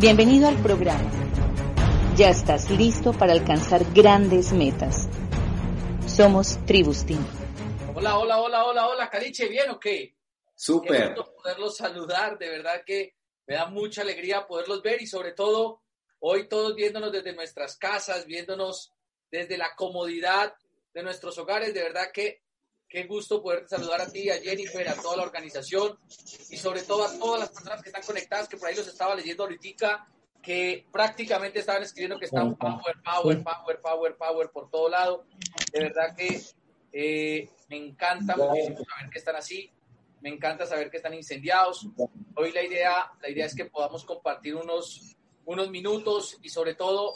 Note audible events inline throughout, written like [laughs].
Bienvenido al programa. Ya estás listo para alcanzar grandes metas. Somos Tribustin. Hola, hola, hola, hola, hola, Caliche, ¿bien o qué? Súper. Qué poderlos saludar, de verdad que me da mucha alegría poderlos ver y sobre todo hoy todos viéndonos desde nuestras casas, viéndonos desde la comodidad de nuestros hogares, de verdad que Qué gusto poder saludar a ti, a Jennifer, a toda la organización y sobre todo a todas las personas que están conectadas, que por ahí los estaba leyendo ahorita, que prácticamente estaban escribiendo que están power, power, power, power, power por todo lado. De verdad que eh, me encanta muchísimo saber que están así, me encanta saber que están incendiados. Hoy la idea, la idea es que podamos compartir unos, unos minutos y sobre todo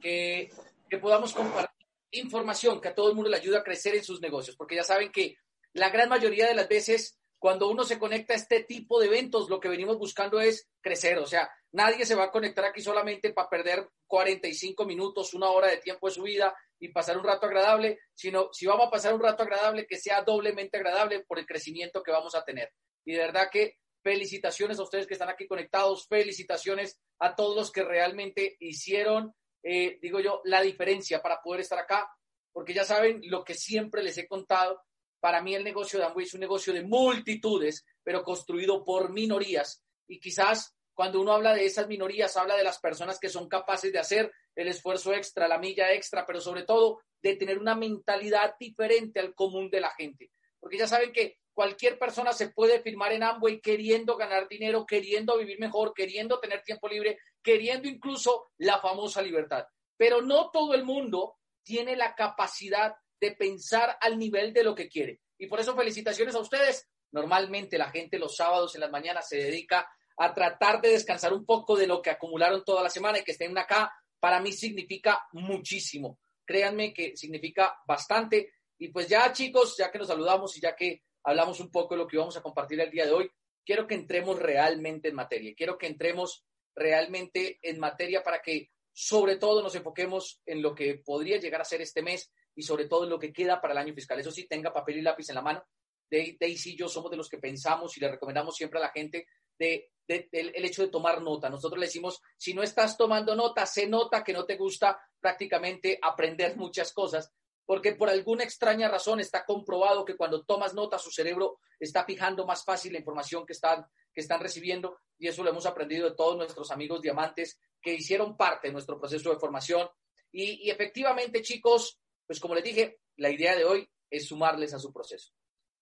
que, que podamos compartir información que a todo el mundo le ayuda a crecer en sus negocios, porque ya saben que la gran mayoría de las veces cuando uno se conecta a este tipo de eventos, lo que venimos buscando es crecer, o sea, nadie se va a conectar aquí solamente para perder 45 minutos, una hora de tiempo de su vida y pasar un rato agradable, sino si vamos a pasar un rato agradable, que sea doblemente agradable por el crecimiento que vamos a tener. Y de verdad que felicitaciones a ustedes que están aquí conectados, felicitaciones a todos los que realmente hicieron eh, digo yo, la diferencia para poder estar acá, porque ya saben lo que siempre les he contado. Para mí el negocio de Amway es un negocio de multitudes, pero construido por minorías. Y quizás cuando uno habla de esas minorías, habla de las personas que son capaces de hacer el esfuerzo extra, la milla extra, pero sobre todo de tener una mentalidad diferente al común de la gente. Porque ya saben que cualquier persona se puede firmar en Amway queriendo ganar dinero, queriendo vivir mejor, queriendo tener tiempo libre, queriendo incluso la famosa libertad. Pero no todo el mundo tiene la capacidad de pensar al nivel de lo que quiere. Y por eso felicitaciones a ustedes. Normalmente la gente los sábados en las mañanas se dedica a tratar de descansar un poco de lo que acumularon toda la semana y que estén acá, para mí significa muchísimo. Créanme que significa bastante. Y pues ya chicos, ya que nos saludamos y ya que hablamos un poco de lo que vamos a compartir el día de hoy, quiero que entremos realmente en materia. Quiero que entremos realmente en materia para que sobre todo nos enfoquemos en lo que podría llegar a ser este mes y sobre todo en lo que queda para el año fiscal. Eso sí, tenga papel y lápiz en la mano. Daisy y yo somos de los que pensamos y le recomendamos siempre a la gente de, el hecho de tomar nota. Nosotros le decimos, si no estás tomando nota, se nota que no te gusta prácticamente aprender [laughs] muchas cosas, porque por alguna extraña razón está comprobado que cuando tomas nota su cerebro está fijando más fácil la información que están, que están recibiendo y eso lo hemos aprendido de todos nuestros amigos diamantes que hicieron parte de nuestro proceso de formación. Y, y efectivamente, chicos, pues como les dije, la idea de hoy es sumarles a su proceso.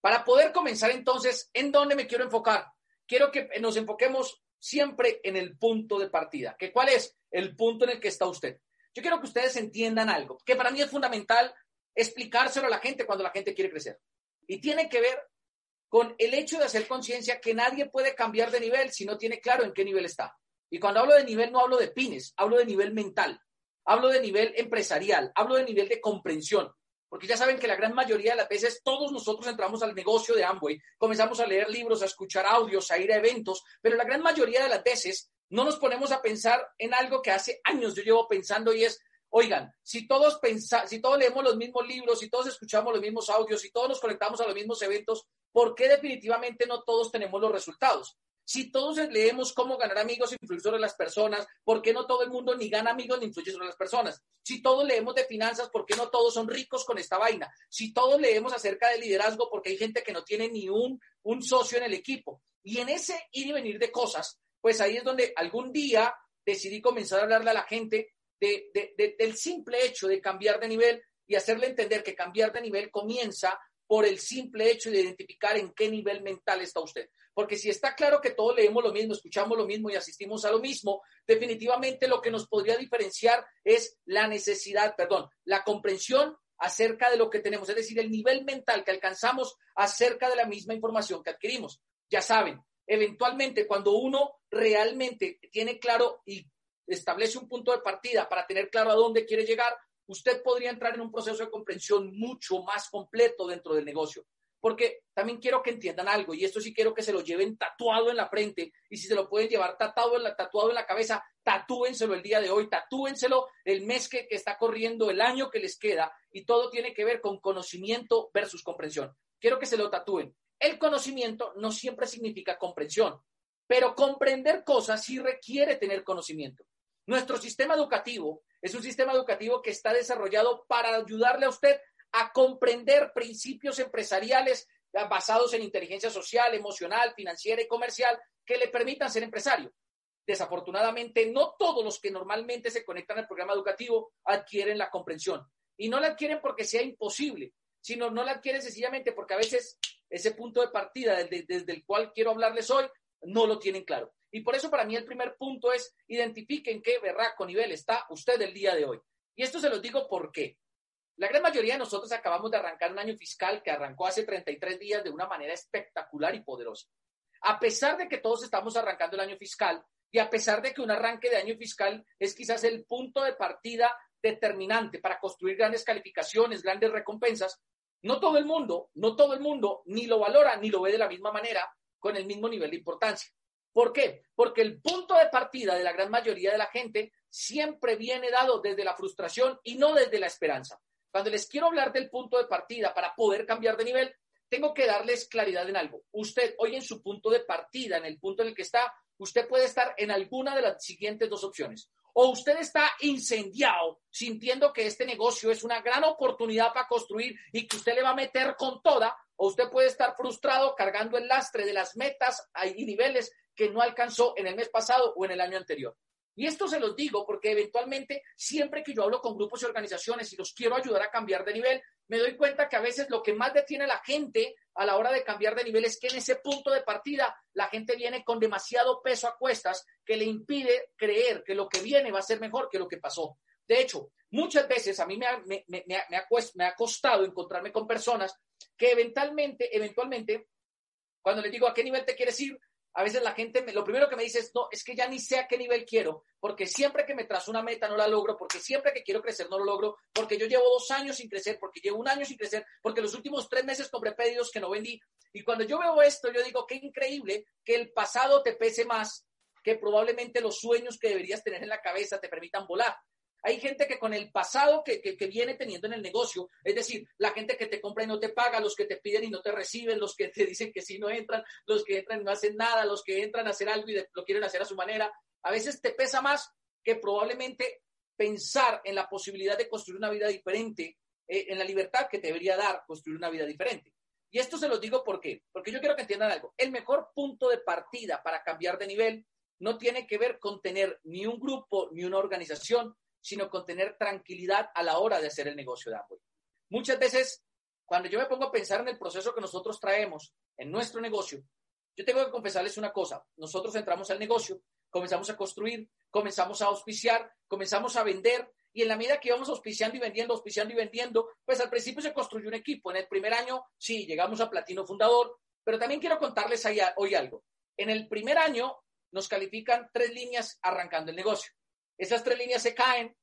Para poder comenzar entonces, ¿en dónde me quiero enfocar? Quiero que nos enfoquemos siempre en el punto de partida. ¿Que ¿Cuál es el punto en el que está usted? Yo quiero que ustedes entiendan algo, que para mí es fundamental explicárselo a la gente cuando la gente quiere crecer. Y tiene que ver con el hecho de hacer conciencia que nadie puede cambiar de nivel si no tiene claro en qué nivel está. Y cuando hablo de nivel no hablo de pines, hablo de nivel mental, hablo de nivel empresarial, hablo de nivel de comprensión. Porque ya saben que la gran mayoría de las veces todos nosotros entramos al negocio de Amway, comenzamos a leer libros, a escuchar audios, a ir a eventos, pero la gran mayoría de las veces no nos ponemos a pensar en algo que hace años yo llevo pensando y es Oigan, si todos si todos leemos los mismos libros, si todos escuchamos los mismos audios, si todos nos conectamos a los mismos eventos, ¿por qué definitivamente no todos tenemos los resultados? Si todos leemos cómo ganar amigos e influir sobre las personas, ¿por qué no todo el mundo ni gana amigos ni influye sobre las personas? Si todos leemos de finanzas, ¿por qué no todos son ricos con esta vaina? Si todos leemos acerca de liderazgo, porque hay gente que no tiene ni un, un socio en el equipo. Y en ese ir y venir de cosas, pues ahí es donde algún día decidí comenzar a hablarle a la gente del simple hecho de cambiar de nivel y hacerle entender que cambiar de nivel comienza por el simple hecho de identificar en qué nivel mental está usted. Porque si está claro que todos leemos lo mismo, escuchamos lo mismo y asistimos a lo mismo, definitivamente lo que nos podría diferenciar es la necesidad, perdón, la comprensión acerca de lo que tenemos, es decir, el nivel mental que alcanzamos acerca de la misma información que adquirimos. Ya saben, eventualmente cuando uno realmente tiene claro y establece un punto de partida para tener claro a dónde quiere llegar, usted podría entrar en un proceso de comprensión mucho más completo dentro del negocio. Porque también quiero que entiendan algo, y esto sí quiero que se lo lleven tatuado en la frente, y si se lo pueden llevar tatuado en la, tatuado en la cabeza, tatúenselo el día de hoy, tatúenselo el mes que, que está corriendo, el año que les queda, y todo tiene que ver con conocimiento versus comprensión. Quiero que se lo tatúen. El conocimiento no siempre significa comprensión. pero comprender cosas sí requiere tener conocimiento. Nuestro sistema educativo es un sistema educativo que está desarrollado para ayudarle a usted a comprender principios empresariales basados en inteligencia social, emocional, financiera y comercial que le permitan ser empresario. Desafortunadamente, no todos los que normalmente se conectan al programa educativo adquieren la comprensión. Y no la adquieren porque sea imposible, sino no la adquieren sencillamente porque a veces ese punto de partida desde, desde el cual quiero hablarles hoy no lo tienen claro. Y por eso para mí el primer punto es identifiquen qué berraco nivel está usted el día de hoy. Y esto se los digo porque la gran mayoría de nosotros acabamos de arrancar un año fiscal que arrancó hace 33 días de una manera espectacular y poderosa. A pesar de que todos estamos arrancando el año fiscal y a pesar de que un arranque de año fiscal es quizás el punto de partida determinante para construir grandes calificaciones, grandes recompensas, no todo el mundo, no todo el mundo ni lo valora ni lo ve de la misma manera con el mismo nivel de importancia. ¿Por qué? Porque el punto de partida de la gran mayoría de la gente siempre viene dado desde la frustración y no desde la esperanza. Cuando les quiero hablar del punto de partida para poder cambiar de nivel, tengo que darles claridad en algo. Usted hoy en su punto de partida, en el punto en el que está, usted puede estar en alguna de las siguientes dos opciones. O usted está incendiado, sintiendo que este negocio es una gran oportunidad para construir y que usted le va a meter con toda, o usted puede estar frustrado cargando el lastre de las metas y niveles que no alcanzó en el mes pasado o en el año anterior. Y esto se los digo porque eventualmente, siempre que yo hablo con grupos y organizaciones y los quiero ayudar a cambiar de nivel, me doy cuenta que a veces lo que más detiene a la gente a la hora de cambiar de nivel es que en ese punto de partida la gente viene con demasiado peso a cuestas que le impide creer que lo que viene va a ser mejor que lo que pasó. De hecho, muchas veces a mí me ha, costado encontrarme con personas que eventualmente, eventualmente, cuando les digo a qué nivel te quieres ir, a veces la gente, lo primero que me dice es, no, es que ya ni sé a qué nivel quiero, porque siempre que me trazo una meta no la logro, porque siempre que quiero crecer no lo logro, porque yo llevo dos años sin crecer, porque llevo un año sin crecer, porque los últimos tres meses compré pedidos que no vendí. Y cuando yo veo esto, yo digo, qué increíble que el pasado te pese más que probablemente los sueños que deberías tener en la cabeza te permitan volar. Hay gente que con el pasado que, viene teniendo en el negocio, es decir, la gente que te compra y no te paga, los que te piden y no te reciben, los que te [laughs] dicen que sí no entran, los que entran y no hacen nada, los que entran a hacer algo y lo quieren hacer a su manera, a veces te pesa más que probablemente pensar en la posibilidad de construir una vida diferente, eh, en la libertad que te debería dar construir una vida diferente. Y esto se lo digo ¿por qué? porque yo quiero que entiendan algo. El mejor punto de partida para cambiar de nivel no tiene que ver con tener ni un grupo ni una organización, sino con tener tranquilidad a la hora de hacer el negocio de Amway. Muchas veces, cuando yo me pongo a pensar en el proceso que nosotros traemos en nuestro negocio, yo tengo que confesarles una cosa. Nosotros entramos al negocio, comenzamos a construir, comenzamos a auspiciar, comenzamos a vender, y en la medida que íbamos auspiciando y vendiendo, auspiciando y vendiendo, pues al principio se construyó un equipo. En el primer año, sí, llegamos a platino fundador, pero también quiero contarles hoy algo. En el primer año nos califican tres líneas arrancando el negocio. Esas tres líneas se caen.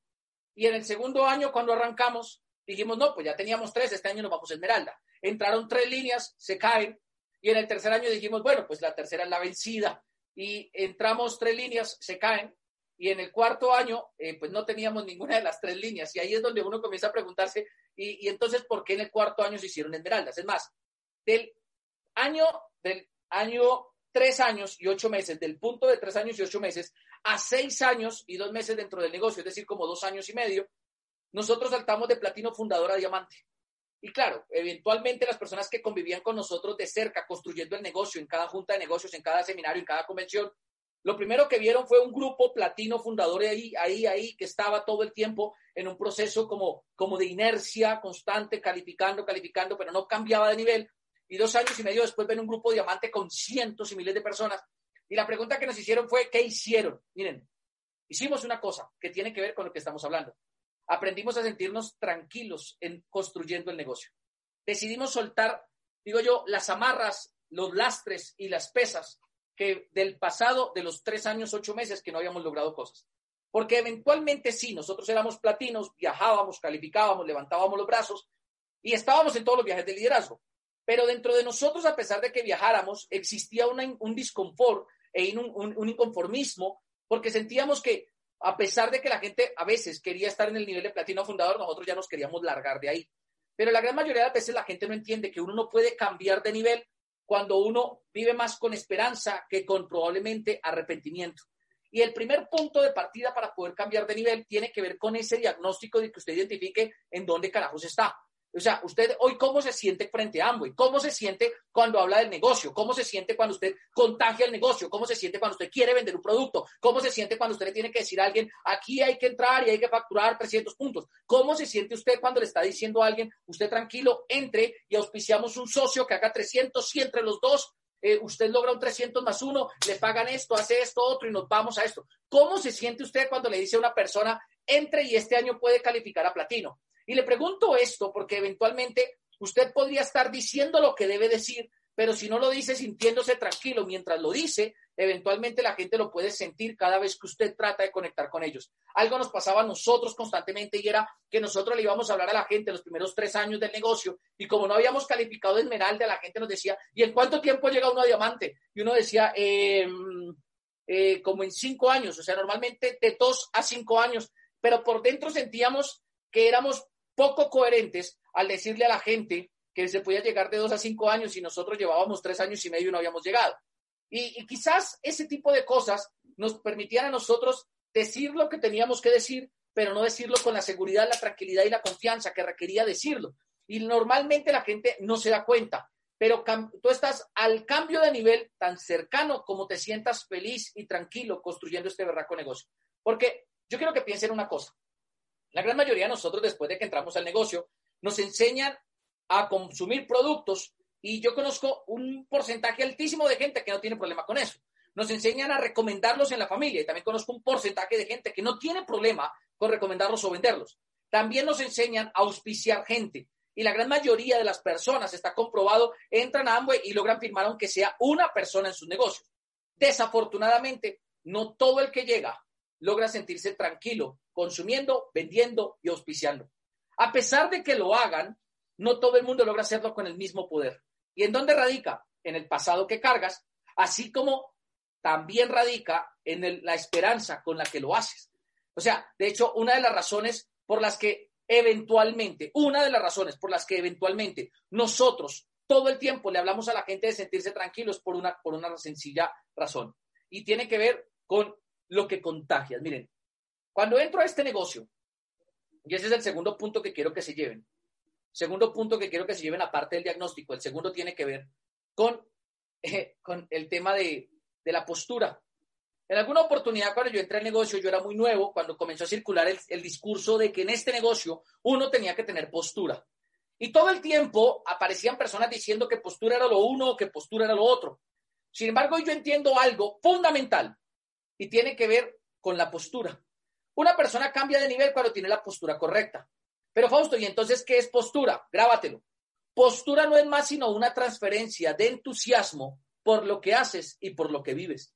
Y en el segundo año, cuando arrancamos, dijimos, no, pues ya teníamos tres, este año nos vamos a Esmeralda. Entraron tres líneas, se caen. Y en el tercer año dijimos, bueno, pues la tercera es la vencida. Y entramos tres líneas, se caen. Y en el cuarto año, eh, pues no teníamos ninguna de las tres líneas. Y ahí es donde uno comienza a preguntarse, y, y entonces, ¿por qué en el cuarto año se hicieron Esmeraldas? Es más, del año, del año tres años y ocho meses, del punto de tres años y ocho meses a seis años y dos meses dentro del negocio, es decir, como dos años y medio, nosotros saltamos de platino fundador a diamante. Y claro, eventualmente las personas que convivían con nosotros de cerca, construyendo el negocio, en cada junta de negocios, en cada seminario, en cada convención, lo primero que vieron fue un grupo platino fundador ahí, ahí, ahí, que estaba todo el tiempo en un proceso como, como de inercia constante, calificando, calificando, pero no cambiaba de nivel y dos años y medio después ven un grupo diamante con cientos y miles de personas. Y la pregunta que nos hicieron fue, ¿qué hicieron? Miren, hicimos una cosa que tiene que ver con lo que estamos hablando. Aprendimos a sentirnos tranquilos en construyendo el negocio. Decidimos soltar, digo yo, las amarras, los lastres y las pesas que del pasado de los tres años, ocho meses que no habíamos logrado cosas. Porque eventualmente sí, nosotros éramos platinos, viajábamos, calificábamos, levantábamos los brazos y estábamos en todos los viajes de liderazgo. Pero dentro de nosotros, a pesar de que viajáramos, existía un disconfort e un, inconformismo, porque sentíamos que a pesar de que la gente a veces quería estar en el nivel de platino fundador, nosotros ya nos queríamos largar de ahí. Pero la gran mayoría de veces la gente no entiende que uno no puede cambiar de nivel cuando uno vive más con esperanza que con probablemente arrepentimiento. Y el primer punto de partida para poder cambiar de nivel tiene que ver con ese diagnóstico de que usted identifique en dónde carajos está. O sea, usted hoy cómo se siente frente a Amway, cómo se siente cuando habla del negocio, cómo se siente cuando usted contagia el negocio, cómo se siente cuando usted quiere vender un producto, cómo se siente cuando usted le tiene que decir a alguien, aquí hay que entrar y hay que facturar 300 puntos, cómo se siente usted cuando le está diciendo a alguien, usted tranquilo, entre y auspiciamos un socio que haga 300 y entre los dos eh, usted logra un 300 más uno, le pagan esto, hace esto, otro y nos vamos a esto. ¿Cómo se siente usted cuando le dice a una persona, entre y este año puede calificar a platino? Y le pregunto esto porque eventualmente usted podría estar diciendo lo que debe decir, pero si no lo dice sintiéndose tranquilo mientras lo dice, eventualmente la gente lo puede sentir cada vez que usted trata de conectar con ellos. Algo nos pasaba a nosotros constantemente y era que nosotros le íbamos a hablar a la gente los primeros tres años del negocio y como no habíamos calificado de esmeralda, la gente nos decía, ¿y en cuánto tiempo llega uno a diamante? Y uno decía, em, eh, como en cinco años, o sea, normalmente de dos a cinco años, pero por dentro sentíamos que éramos poco coherentes al decirle a la gente que se podía llegar de dos a cinco años y nosotros llevábamos tres años y medio y no habíamos llegado. Y, quizás ese tipo de cosas nos permitían a nosotros decir lo que teníamos que decir, pero no decirlo con la seguridad, la tranquilidad y la confianza que requería decirlo. Y normalmente la gente no se da cuenta, pero tú estás al cambio de nivel tan cercano como te sientas feliz y tranquilo construyendo este berraco negocio. Porque yo quiero que piensen una cosa. La gran mayoría de nosotros, después de que entramos al negocio, nos enseñan a consumir productos y yo conozco un porcentaje altísimo de gente que no tiene problema con eso. Nos enseñan a recomendarlos en la familia y también conozco un porcentaje de gente que no tiene problema con recomendarlos o venderlos. También nos enseñan a auspiciar gente y la gran mayoría de las personas, está comprobado, entran a Amway y logran firmar aunque sea una persona en sus negocios. Desafortunadamente, no todo el que llega logra sentirse tranquilo consumiendo, vendiendo y auspiciando. A pesar de que lo hagan, no todo el mundo logra hacerlo con el mismo poder. ¿Y en dónde radica? En el pasado que cargas, así como también radica en la esperanza con la que lo haces. O sea, de hecho, una de las razones por las que eventualmente, una de las razones por las que eventualmente nosotros todo el tiempo le hablamos a la gente de sentirse tranquilos por una, por una sencilla razón. Y tiene que ver con lo que contagias. Miren, cuando entro a este negocio, y ese es el segundo punto que quiero que se lleven, segundo punto que quiero que se lleven aparte del diagnóstico, el segundo tiene que ver con, eh, con el tema de, de, la postura. En alguna oportunidad cuando yo entré al negocio, yo era muy nuevo, cuando comenzó a circular el, el discurso de que en este negocio uno tenía que tener postura. Y todo el tiempo aparecían personas diciendo que postura era lo uno o que postura era lo otro. Sin embargo, yo entiendo algo fundamental y tiene que ver con la postura. Una persona cambia de nivel cuando tiene la postura correcta. Pero Fausto, ¿y entonces qué es postura? Grábatelo. Postura no es más sino una transferencia de entusiasmo por lo que haces y por lo que vives.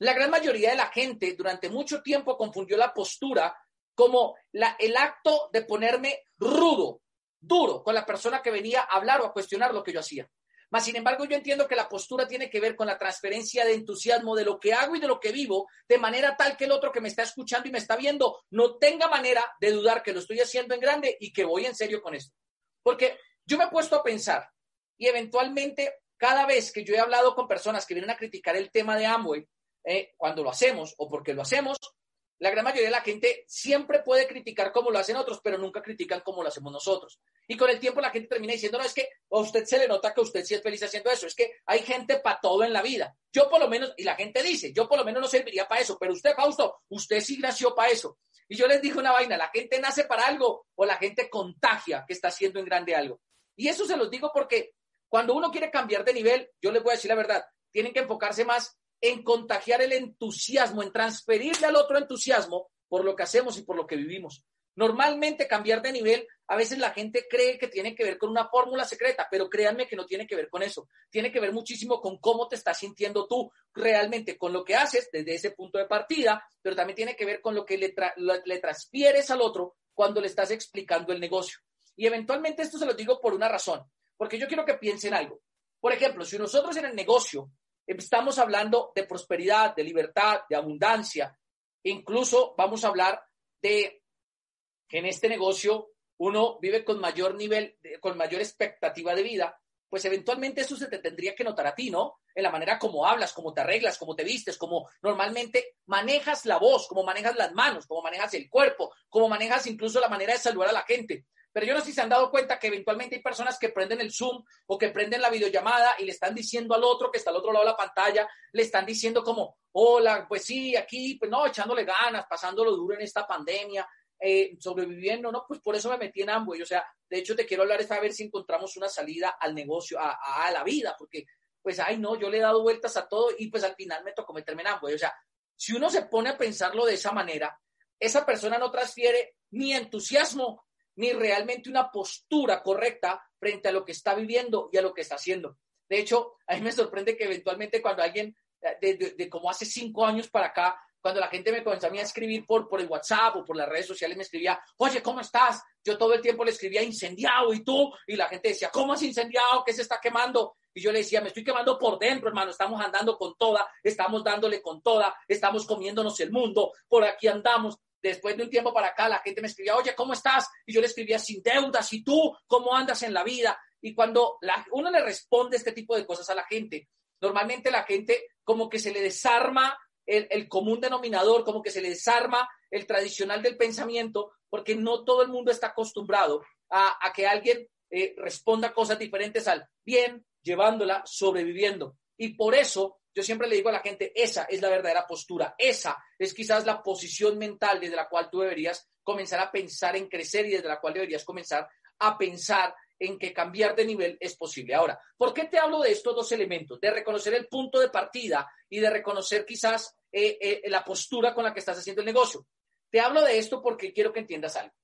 La gran mayoría de la gente durante mucho tiempo confundió la postura como el acto de ponerme rudo, duro con la persona que venía a hablar o a cuestionar lo que yo hacía. Mas, sin embargo, yo entiendo que la postura tiene que ver con la transferencia de entusiasmo de lo que hago y de lo que vivo, de manera tal que el otro que me está escuchando y me está viendo no tenga manera de dudar que lo estoy haciendo en grande y que voy en serio con esto. Porque yo me he puesto a pensar y eventualmente cada vez que yo he hablado con personas que vienen a criticar el tema de Amway, eh, cuando lo hacemos o porque lo hacemos, la gran mayoría de la gente siempre puede criticar cómo lo hacen otros, pero nunca critican cómo lo hacemos nosotros. Y con el tiempo la gente termina diciendo, no, es que a usted se le nota que usted sí es feliz haciendo eso, es que hay gente para todo en la vida. Yo por lo menos, y la gente dice, yo por lo menos no serviría para eso, pero usted, Fausto, usted sí nació para eso. Y yo les dije una vaina, la gente nace para algo o la gente contagia que está haciendo en grande algo. Y eso se los digo porque cuando uno quiere cambiar de nivel, yo les voy a decir la verdad, tienen que enfocarse más en contagiar el entusiasmo, en transferirle al otro entusiasmo por lo que hacemos y por lo que vivimos. Normalmente cambiar de nivel, a veces la gente cree que tiene que ver con una fórmula secreta, pero créanme que no tiene que ver con eso. Tiene que ver muchísimo con cómo te estás sintiendo tú realmente, con lo que haces desde ese punto de partida, pero también tiene que ver con lo que le, le transfieres al otro cuando le estás explicando el negocio. Y eventualmente esto se lo digo por una razón, porque yo quiero que piensen algo. Por ejemplo, si nosotros en el negocio Estamos hablando de prosperidad, de libertad, de abundancia. Incluso vamos a hablar de que en este negocio uno vive con mayor nivel, con mayor expectativa de vida, pues eventualmente eso se te tendría que notar a ti, ¿no? En la manera como hablas, cómo te arreglas, cómo te vistes, cómo normalmente manejas la voz, cómo manejas las manos, cómo manejas el cuerpo, cómo manejas incluso la manera de saludar a la gente. Pero yo no sé si se han dado cuenta que eventualmente hay personas que prenden el Zoom o que prenden la videollamada y le están diciendo al otro que está al otro lado de la pantalla, le están diciendo como, hola, pues sí, aquí, pues no, echándole ganas, pasándolo duro en esta pandemia, eh, sobreviviendo, no, pues por eso me metí en Amway. O sea, de hecho te quiero hablar es a si encontramos una salida al negocio, a, a, la vida, porque pues, ay, no, yo le he dado vueltas a todo y pues al final me tocó meterme en Amway. O sea, si uno se pone a pensarlo de esa manera, esa persona no transfiere ni entusiasmo ni realmente una postura correcta frente a lo que está viviendo y a lo que está haciendo. De hecho, a mí me sorprende que eventualmente cuando alguien, de, de, como hace cinco años para acá, cuando la gente me comenzó a, a escribir por, por el WhatsApp o por las redes sociales, me escribía, oye, ¿cómo estás? Yo todo el tiempo le escribía incendiado y tú, y la gente decía, ¿cómo es incendiado? ¿Qué se está quemando? Y yo le decía, me estoy quemando por dentro, hermano, estamos andando con toda, estamos dándole con toda, estamos comiéndonos el mundo, por aquí andamos. Después de un tiempo para acá, la gente me escribía, oye, ¿cómo estás? Y yo le escribía, sin deudas, ¿y tú cómo andas en la vida? Y cuando la, uno le responde este tipo de cosas a la gente, normalmente la gente como que se le desarma el, el, común denominador, como que se le desarma el tradicional del pensamiento, porque no todo el mundo está acostumbrado a, a que alguien eh, responda cosas diferentes al bien, llevándola, sobreviviendo. Y por eso yo siempre le digo a la gente, esa es la verdadera postura, esa es quizás la posición mental desde la cual tú deberías comenzar a pensar en crecer y desde la cual deberías comenzar a pensar en que cambiar de nivel es posible. Ahora, ¿por qué te hablo de estos dos elementos? De reconocer el punto de partida y de reconocer quizás eh, eh, la postura con la que estás haciendo el negocio. Te hablo de esto porque quiero que entiendas algo.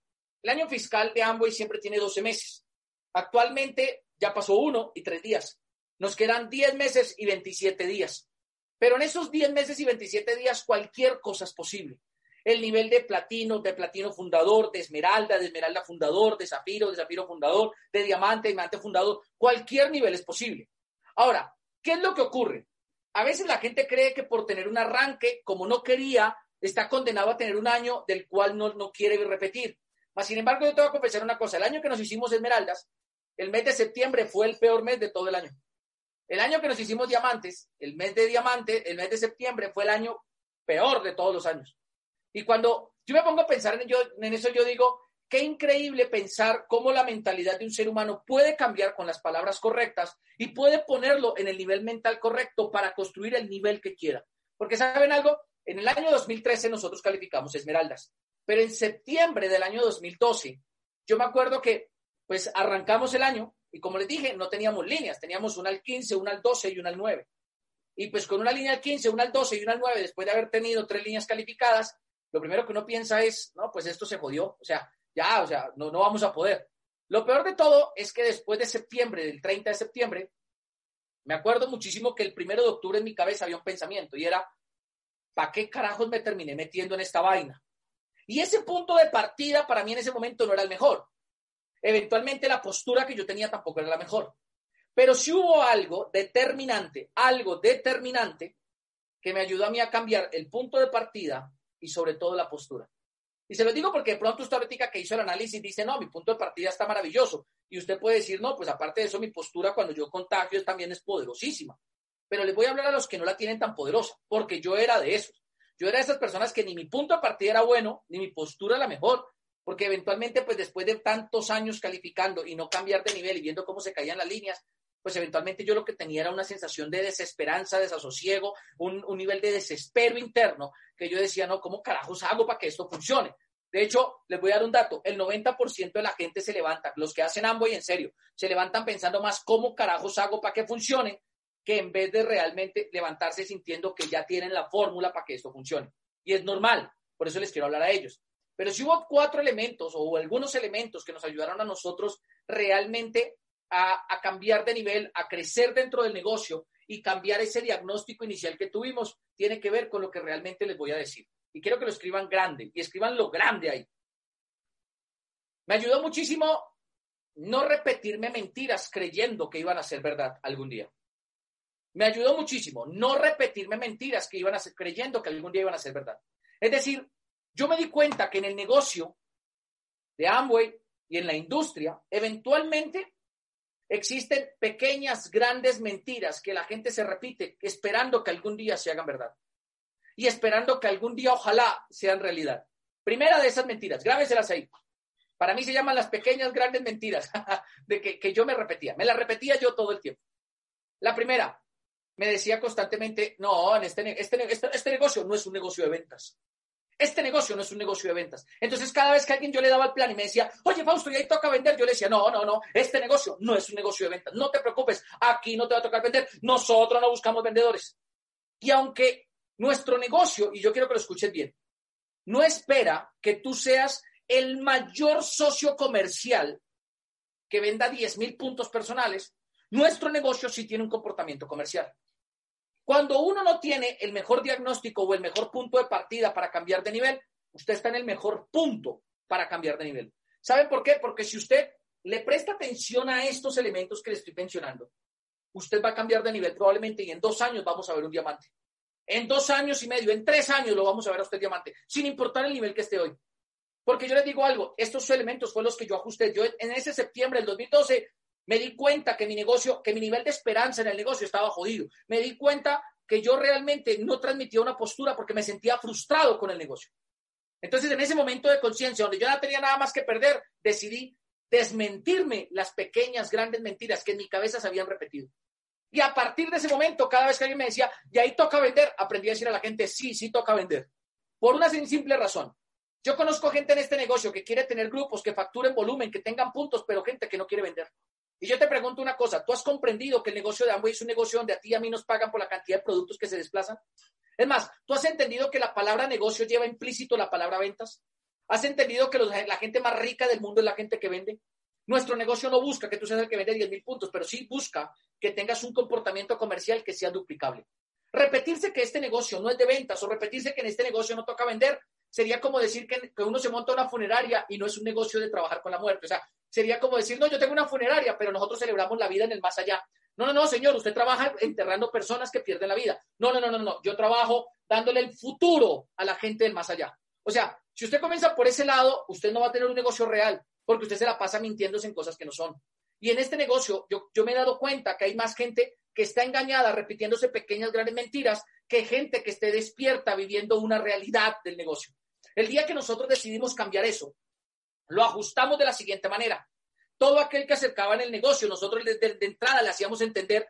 El año fiscal de Amway siempre tiene 12 meses. Actualmente ya pasó uno y tres días. Nos quedan 10 meses y 27 días. Pero en esos 10 meses y 27 días cualquier cosa es posible. El nivel de platino, de platino fundador, de esmeralda, de esmeralda fundador, de zafiro, de zafiro fundador, de diamante, diamante fundador, cualquier nivel es posible. Ahora, ¿qué es lo que ocurre? A veces la gente cree que por tener un arranque, como no quería, está condenado a tener un año del cual no, no quiere repetir. Mas, sin embargo, yo te voy a confesar una cosa. El año que nos hicimos esmeraldas, el mes de septiembre fue el peor mes de todo el año. El año que nos hicimos diamantes, el mes de diamante, el mes de septiembre fue el año peor de todos los años. Y cuando yo me pongo a pensar en, eso, yo digo, qué increíble pensar cómo la mentalidad de un ser humano puede cambiar con las palabras correctas y puede ponerlo en el nivel mental correcto para construir el nivel que quiera. Porque saben algo, en el año 2013 nosotros calificamos esmeraldas, pero en septiembre del año 2012, yo me acuerdo que pues arrancamos el año y como les dije, no teníamos líneas, teníamos una al 15, una al 12 y una al 9. Y pues con una línea al 15, una al 12 y una al 9, después de haber tenido tres líneas calificadas, lo primero que uno piensa es, no, pues esto se jodió, o sea, ya, o sea, no, no vamos a poder. Lo peor de todo es que después de septiembre, del 30 de septiembre, me acuerdo muchísimo que el primero de octubre en mi cabeza había un pensamiento y era, ¿para qué carajos me terminé metiendo en esta vaina? Y ese punto de partida para mí en ese momento no era el mejor. Eventualmente la postura que yo tenía tampoco era la mejor. Pero sí hubo algo determinante, algo determinante que me ayudó a mí a cambiar el punto de partida y sobre todo la postura. Y se lo digo porque de pronto usted ahorita que hizo el análisis dice, no, mi punto de partida está maravilloso. Y usted puede decir, no, pues aparte de eso, mi postura cuando yo contagio también es poderosísima. Pero les voy a hablar a los que no la tienen tan poderosa, porque yo era de esos. Yo era de esas personas que ni mi punto de partida era bueno, ni mi postura la mejor, porque eventualmente, pues después de tantos años calificando y no cambiar de nivel y viendo cómo se caían las líneas, pues eventualmente yo lo que tenía era una sensación de desesperanza, desasosiego, un, un nivel de desespero interno, que yo decía, no, ¿cómo carajos hago para que esto funcione? De hecho, les voy a dar un dato, el 90% de la gente se levanta, los que hacen y en serio, se levantan pensando más cómo carajos hago para que funcione, que en vez de realmente levantarse sintiendo que ya tienen la fórmula para que esto funcione. Y es normal, por eso les quiero hablar a ellos. Pero si hubo cuatro elementos o algunos elementos que nos ayudaron a nosotros realmente a, a, cambiar de nivel, a crecer dentro del negocio y cambiar ese diagnóstico inicial que tuvimos, tiene que ver con lo que realmente les voy a decir. Y quiero que lo escriban grande y escriban lo grande ahí. Me ayudó muchísimo no repetirme mentiras creyendo que iban a ser verdad algún día. Me ayudó muchísimo no repetirme mentiras que iban a ser creyendo que algún día iban a ser verdad. Es decir, yo me di cuenta que en el negocio de Amway y en la industria, eventualmente Existen pequeñas, grandes mentiras que la gente se repite esperando que algún día se hagan verdad y esperando que algún día ojalá sean realidad. Primera de esas mentiras, grábeselas ahí. Para mí se llaman las pequeñas, grandes mentiras [laughs] de que, que yo me repetía. Me las repetía yo todo el tiempo. La primera, me decía constantemente, no, en este, este, este, este, negocio no es un negocio de ventas. Este negocio no es un negocio de ventas. Entonces, cada vez que alguien yo le daba el plan y me decía, oye, Fausto, y ahí toca vender, yo le decía, no, no, no, este negocio no es un negocio de ventas. No te preocupes, aquí no te va a tocar vender. Nosotros no buscamos vendedores. Y aunque nuestro negocio, y yo quiero que lo escuches bien, no espera que tú seas el mayor socio comercial que venda 10 mil puntos personales, nuestro negocio sí tiene un comportamiento comercial. Cuando uno no tiene el mejor diagnóstico o el mejor punto de partida para cambiar de nivel, usted está en el mejor punto para cambiar de nivel. ¿Saben por qué? Porque si usted le presta atención a estos elementos que le estoy mencionando, usted va a cambiar de nivel probablemente y en dos años vamos a ver un diamante. En dos años y medio, en tres años lo vamos a ver a usted diamante, sin importar el nivel que esté hoy. Porque yo les digo algo, estos elementos fueron los que yo ajusté. Yo en ese septiembre del 2012 me di cuenta que mi negocio, que mi nivel de esperanza en el negocio estaba jodido. Me di cuenta que yo realmente no transmitía una postura porque me sentía frustrado con el negocio. Entonces, en ese momento de conciencia, donde yo no tenía nada más que perder, decidí desmentirme las pequeñas, grandes mentiras que en mi cabeza se habían repetido. Y a partir de ese momento, cada vez que alguien me decía, y ahí toca vender, aprendí a decir a la gente, sí, sí toca vender. Por una simple razón. Yo conozco gente en este negocio que quiere tener grupos, que facturen volumen, que tengan puntos, pero gente que no quiere vender. Y yo te pregunto una cosa, ¿tú has comprendido que el negocio de Amway es un negocio donde a ti y a mí nos pagan por la cantidad de productos que se desplazan? Es más, ¿tú has entendido que la palabra negocio lleva implícito la palabra ventas? ¿Has entendido que la gente más rica del mundo es la gente que vende? Nuestro negocio no busca que tú seas el que vende 10 mil puntos, pero sí busca que tengas un comportamiento comercial que sea duplicable. Repetirse que este negocio no es de ventas o repetirse que en este negocio no toca vender sería como decir que, que uno se monta una funeraria y no es un negocio de trabajar con la muerte. O sea, sería como decir, no, yo tengo una funeraria, pero nosotros celebramos la vida en el más allá. No, no, no, señor, usted trabaja enterrando personas que pierden la vida. No, no, no, no, no, yo trabajo dándole el futuro a la gente del más allá. O sea, si usted comienza por ese lado, usted no va a tener un negocio real, porque usted se la pasa mintiéndose en cosas que no son. Y en este negocio, yo, yo me he dado cuenta que hay más gente que está engañada repitiéndose pequeñas, grandes mentiras, que gente que esté despierta viviendo una realidad del negocio. El día que nosotros decidimos cambiar eso, lo ajustamos de la siguiente manera. Todo aquel que acercaba en el negocio, nosotros desde de entrada le hacíamos entender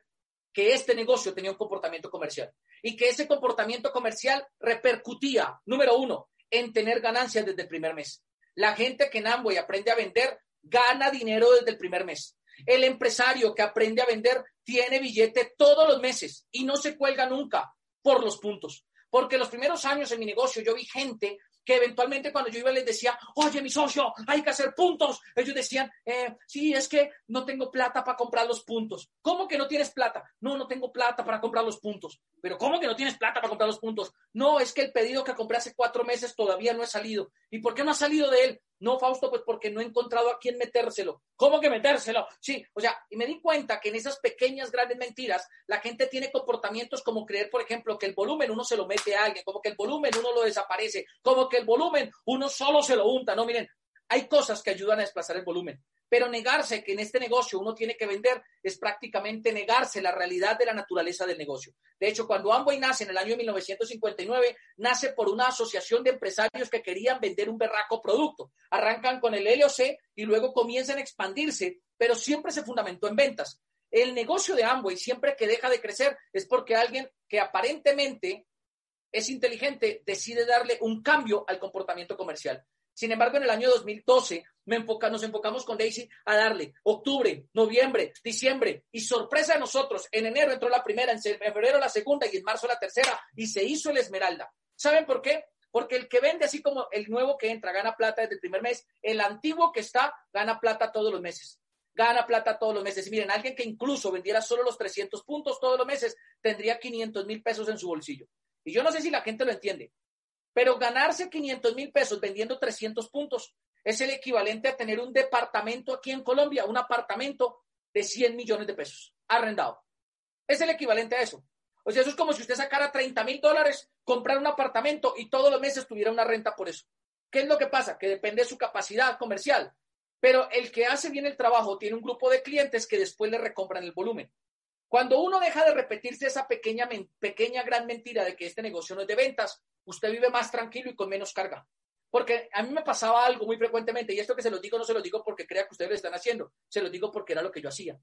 que este negocio tenía un comportamiento comercial y que ese comportamiento comercial repercutía, número uno, en tener ganancias desde el primer mes. La gente que en Amway aprende a vender gana dinero desde el primer mes. El empresario que aprende a vender tiene billete todos los meses y no se cuelga nunca por los puntos. Porque los primeros años en mi negocio yo vi gente eventualmente cuando yo iba les decía, oye, mi socio, hay que hacer puntos. Ellos decían, eh, sí, es que no tengo plata para comprar los puntos. ¿Cómo que no tienes plata? No, no tengo plata para comprar los puntos. Pero ¿cómo que no tienes plata para comprar los puntos? No, es que el pedido que compré hace cuatro meses todavía no ha salido. ¿Y por qué no ha salido de él? No, Fausto, pues porque no he encontrado a quién metérselo. ¿Cómo que metérselo? Sí, o sea, y me di cuenta que en esas pequeñas, grandes mentiras, la gente tiene comportamientos como creer, por ejemplo, que el volumen uno se lo mete a alguien, como que el volumen uno lo desaparece, como que el volumen uno solo se lo unta. No, miren, hay cosas que ayudan a desplazar el volumen. Pero negarse que en este negocio uno tiene que vender es prácticamente negarse la realidad de la naturaleza del negocio. De hecho, cuando Amway nace en el año 1959, nace por una asociación de empresarios que querían vender un berraco producto. Arrancan con el LOC y luego comienzan a expandirse, pero siempre se fundamentó en ventas. El negocio de Amway siempre que deja de crecer es porque alguien que aparentemente es inteligente decide darle un cambio al comportamiento comercial. Sin embargo, en el año 2012 nos enfocamos con Daisy a darle octubre, noviembre, diciembre y sorpresa de nosotros. En enero entró la primera, en febrero la segunda y en marzo la tercera y se hizo el Esmeralda. ¿Saben por qué? Porque el que vende, así como el nuevo que entra, gana plata desde el primer mes, el antiguo que está, gana plata todos los meses. Gana plata todos los meses. miren, alguien que incluso vendiera solo los 300 puntos todos los meses, tendría 500 mil pesos en su bolsillo. Y yo no sé si la gente lo entiende. Pero ganarse 500 mil pesos vendiendo 300 puntos es el equivalente a tener un departamento aquí en Colombia, un apartamento de 100 millones de pesos arrendado. Es el equivalente a eso. O sea, eso es como si usted sacara 30 mil dólares, comprar un apartamento y todos los meses tuviera una renta por eso. ¿Qué es lo que pasa? Que depende de su capacidad comercial. Pero el que hace bien el trabajo tiene un grupo de clientes que después le recompran el volumen. Cuando uno deja de repetirse esa pequeña, pequeña gran mentira de que este negocio no es de ventas, usted vive más tranquilo y con menos carga. Porque a mí me pasaba algo muy frecuentemente, y esto que se lo digo no se lo digo porque crea que ustedes lo están haciendo, se lo digo porque era lo que yo hacía.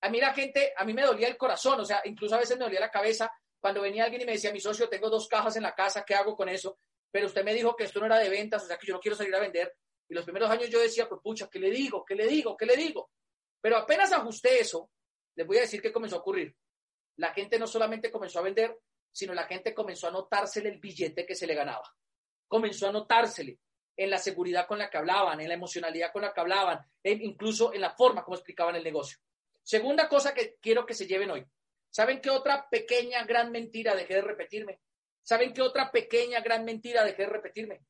A mí la gente, a mí me dolía el corazón, o sea, incluso a veces me dolía la cabeza cuando venía alguien y me decía, mi socio, tengo dos cajas en la casa, ¿qué hago con eso? Pero usted me dijo que esto no era de ventas, o sea, que yo no quiero salir a vender. Y los primeros años yo decía, pues pucha, ¿qué le digo? ¿Qué le digo? ¿Qué le digo? Pero apenas ajusté eso, les voy a decir qué comenzó a ocurrir. La gente no solamente comenzó a vender, sino la gente comenzó a notársele el billete que se le ganaba. Comenzó a notársele en la seguridad con la que hablaban, en la emocionalidad con la que hablaban, incluso en la forma como explicaban el negocio. Segunda cosa que quiero que se lleven hoy. ¿Saben qué otra pequeña gran mentira dejé de repetirme? ¿Saben qué otra pequeña gran mentira dejé de repetirme?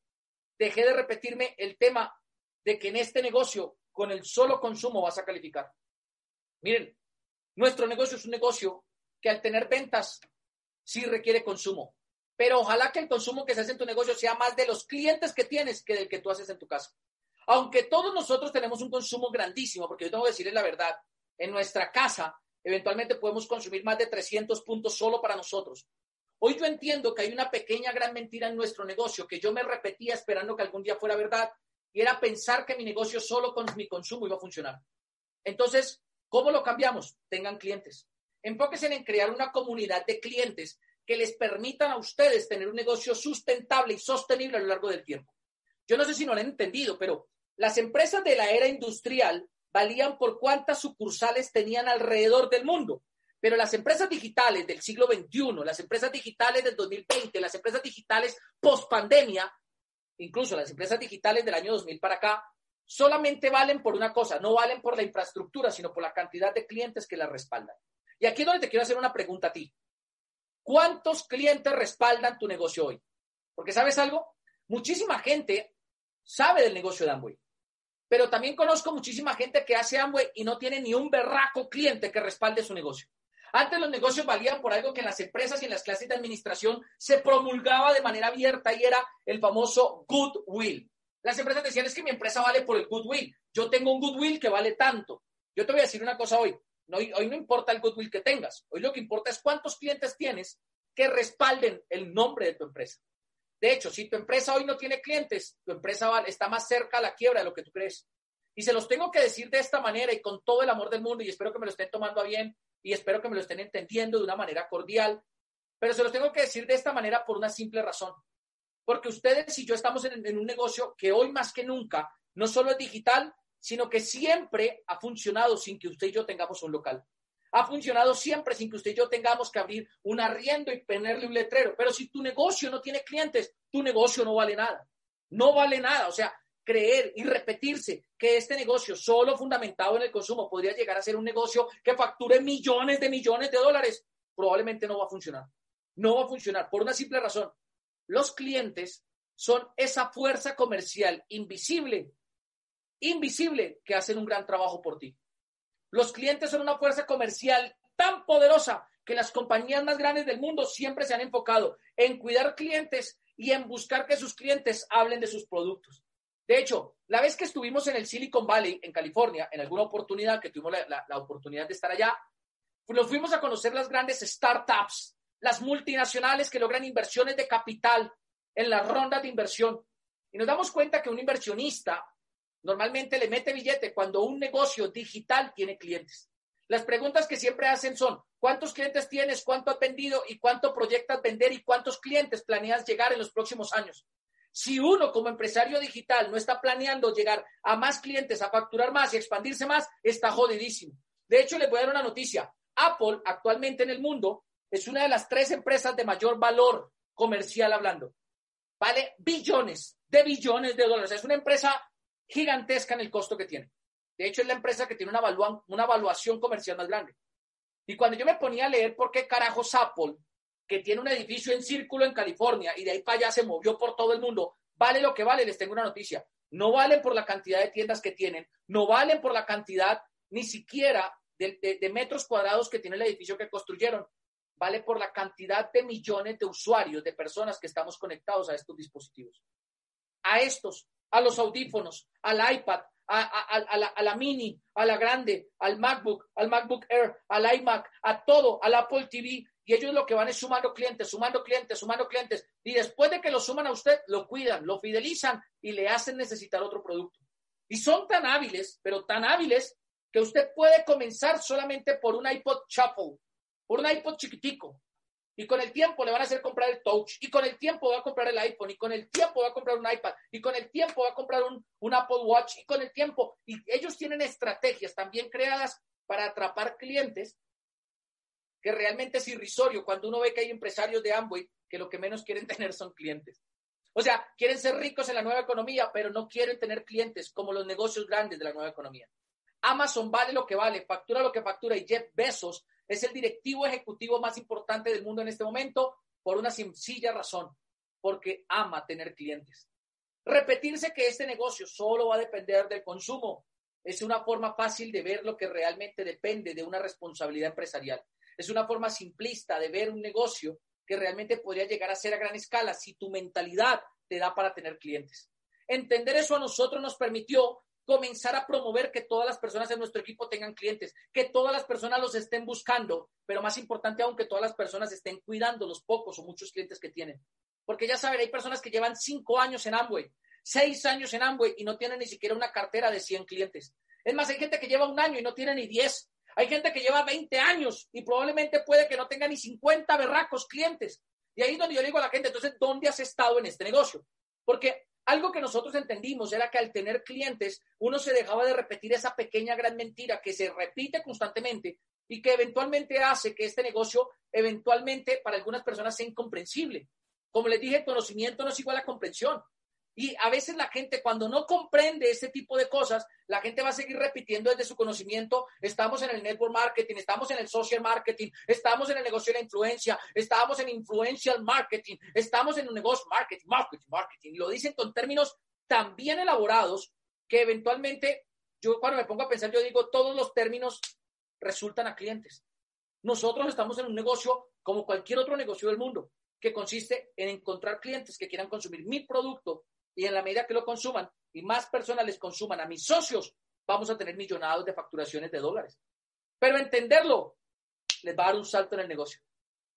Dejé de repetirme el tema de que en este negocio con el solo consumo vas a calificar. Miren, nuestro negocio es un negocio que al tener ventas sí requiere consumo, pero ojalá que el consumo que se hace en tu negocio sea más de los clientes que tienes que del que tú haces en tu casa. Aunque todos nosotros tenemos un consumo grandísimo, porque yo tengo que decirles la verdad, en nuestra casa eventualmente podemos consumir más de 300 puntos solo para nosotros. Hoy yo entiendo que hay una pequeña gran mentira en nuestro negocio que yo me repetía esperando que algún día fuera verdad y era pensar que mi negocio solo con mi consumo iba a funcionar. Entonces, ¿Cómo lo cambiamos? Tengan clientes. Enfóquense en crear una comunidad de clientes que les permitan a ustedes tener un negocio sustentable y sostenible a lo largo del tiempo. Yo no sé si no lo han entendido, pero las empresas de la era industrial valían por cuántas sucursales tenían alrededor del mundo. Pero las empresas digitales del siglo XXI, las empresas digitales del 2020, las empresas digitales post pandemia, incluso las empresas digitales del año 2000 para acá, solamente valen por una cosa, no valen por la infraestructura, sino por la cantidad de clientes que la respaldan. Y aquí es donde te quiero hacer una pregunta a ti. ¿Cuántos clientes respaldan tu negocio hoy? Porque sabes algo, muchísima gente sabe del negocio de Amway, pero también conozco muchísima gente que hace Amway y no tiene ni un berraco cliente que respalde su negocio. Antes los negocios valían por algo que en las empresas y en las clases de administración se promulgaba de manera abierta y era el famoso goodwill. Las empresas decían, es que mi empresa vale por el goodwill. Yo tengo un goodwill que vale tanto. Yo te voy a decir una cosa hoy. Hoy no importa el goodwill que tengas. Hoy lo que importa es cuántos clientes tienes que respalden el nombre de tu empresa. De hecho, si tu empresa hoy no tiene clientes, tu empresa está más cerca a la quiebra de lo que tú crees. Y se los tengo que decir de esta manera y con todo el amor del mundo y espero que me lo estén tomando a bien y espero que me lo estén entendiendo de una manera cordial. Pero se los tengo que decir de esta manera por una simple razón porque ustedes y yo estamos en, un negocio que hoy más que nunca no solo es digital, sino que siempre ha funcionado sin que usted y yo tengamos un local. Ha funcionado siempre sin que usted y yo tengamos que abrir un arriendo y ponerle un letrero. Pero si tu negocio no tiene clientes, tu negocio no vale nada. No vale nada. O sea, creer y repetirse que este negocio solo fundamentado en el consumo podría llegar a ser un negocio que facture millones de millones de dólares, probablemente no va a funcionar. No va a funcionar por una simple razón los clientes son esa fuerza comercial invisible, invisible, que hacen un gran trabajo por ti. Los clientes son una fuerza comercial tan poderosa que las compañías más grandes del mundo siempre se han enfocado en cuidar clientes y en buscar que sus clientes hablen de sus productos. De hecho, la vez que estuvimos en el Silicon Valley, en California, en alguna oportunidad que tuvimos la, oportunidad de estar allá, nos fuimos a conocer las grandes startups las multinacionales que logran inversiones de capital en las rondas de inversión. Y nos damos cuenta que un inversionista normalmente le mete billete cuando un negocio digital tiene clientes. Las preguntas que siempre hacen son, ¿cuántos clientes tienes? ¿Cuánto has vendido? ¿Y cuánto proyectas vender? ¿Y cuántos clientes planeas llegar en los próximos años? Si uno como empresario digital no está planeando llegar a más clientes, a facturar más y expandirse más, está jodidísimo. De hecho, les voy a dar una noticia. Apple actualmente en el mundo es una de las tres empresas de mayor valor comercial hablando. Vale billones de billones de dólares. Es una empresa gigantesca en el costo que tiene. De hecho, es la empresa que tiene una, una evaluación comercial más grande. Y cuando yo me ponía a leer por qué carajos Apple, que tiene un edificio en círculo en California y de ahí para allá se movió por todo el mundo, vale lo que vale, les tengo una noticia. No valen por la cantidad de tiendas que tienen, no valen por la cantidad ni siquiera de metros cuadrados que tiene el edificio que construyeron, vale por la cantidad de millones de usuarios, de personas que estamos conectados a estos dispositivos. A estos, a los audífonos, al iPad, a, la, a, la, mini, a la grande, al MacBook, al MacBook Air, al iMac, a todo, al Apple TV. Y ellos lo que van es sumando clientes, sumando clientes, sumando clientes. Y después de que lo suman a usted, lo cuidan, lo fidelizan y le hacen necesitar otro producto. Y son tan hábiles, pero tan hábiles, que usted puede comenzar solamente por un iPod Shuffle, por un iPod chiquitico, y con el tiempo le van a hacer comprar el touch, y con el tiempo va a comprar el iPhone, y con el tiempo va a comprar un iPad, y con el tiempo va a comprar un, un Apple Watch, y con el tiempo, y ellos tienen estrategias también creadas para atrapar clientes que realmente es irrisorio cuando uno ve que hay empresarios de Amway que lo que menos quieren [laughs] tener son clientes. O sea, quieren ser ricos en la nueva economía, pero no quieren tener clientes como los negocios grandes de la nueva economía. Amazon vale lo que vale, factura lo que factura y Jeff Bezos es el directivo ejecutivo más importante del mundo en este momento por una sencilla razón, porque ama tener clientes. Repetirse que este negocio solo va a depender del consumo es una forma fácil de ver lo que realmente depende de una responsabilidad empresarial. Es una forma simplista de ver un negocio que realmente podría llegar a ser a gran escala si tu mentalidad te da para tener clientes. Entender eso a nosotros nos permitió comenzar a promover que todas las personas en nuestro equipo tengan clientes, que todas las personas los estén buscando, pero más importante aún que todas las personas estén cuidando los pocos o muchos clientes que tienen. Porque ya saben, hay personas que llevan cinco años en Amway, seis años en Amway y no tienen ni siquiera una cartera de 100 clientes. Es más, hay gente que lleva un año y no tiene ni 10. Hay gente que lleva 20 años y probablemente puede que no tenga ni 50 berracos clientes. Y ahí es donde yo le digo a la gente, entonces, ¿dónde has estado en este negocio? Porque algo que nosotros entendimos era que al tener clientes, uno se dejaba de repetir esa pequeña gran mentira que se repite constantemente y que eventualmente hace que este negocio, eventualmente, para algunas personas sea incomprensible. Como les dije, conocimiento no es igual a comprensión. Y a veces la gente cuando no comprende ese tipo de cosas, la gente va a seguir repitiendo desde su conocimiento, estamos en el network marketing, estamos en el social marketing, estamos en el negocio de la influencia, estamos en influential marketing, estamos en un negocio marketing, marketing, marketing. Y lo dicen con términos tan bien elaborados que eventualmente yo cuando me pongo a pensar, yo digo, todos los términos resultan a clientes. Nosotros estamos en un negocio como cualquier otro negocio del mundo, que consiste en encontrar clientes que quieran consumir mi producto y en la medida que lo consuman y más personas les consuman a mis socios, vamos a tener millonados de facturaciones de dólares. Pero entenderlo les va a dar un salto en el negocio.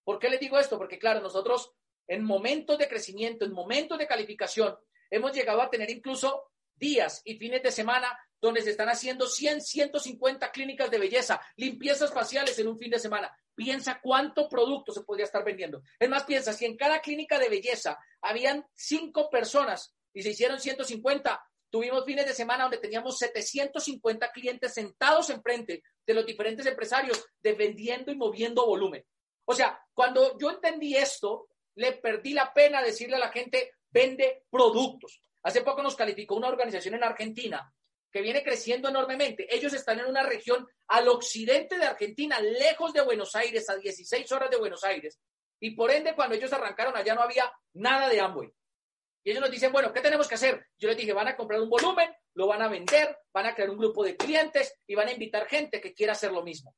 ¿Por qué les digo esto? Porque claro, nosotros en momentos de crecimiento, en momentos de calificación, hemos llegado a tener incluso días y fines de semana donde se están haciendo 100, 150 clínicas de belleza, limpiezas faciales en un fin de semana. Piensa cuánto producto se podría estar vendiendo. Es más, piensa, si en cada clínica de belleza habían cinco personas y se hicieron 150. Tuvimos fines de semana donde teníamos 750 clientes sentados enfrente de los diferentes empresarios, vendiendo y moviendo volumen. O sea, cuando yo entendí esto, le perdí la pena decirle a la gente, vende productos. Hace poco nos calificó una organización en Argentina que viene creciendo enormemente. Ellos están en una región al occidente de Argentina, lejos de Buenos Aires, a 16 horas de Buenos Aires. Y por ende, cuando ellos arrancaron allá no había nada de Amway. Y ellos nos dicen, bueno, ¿qué tenemos que hacer? Yo les dije, van a comprar un volumen, lo van a vender, van a crear un grupo de clientes y van a invitar gente que quiera hacer lo mismo.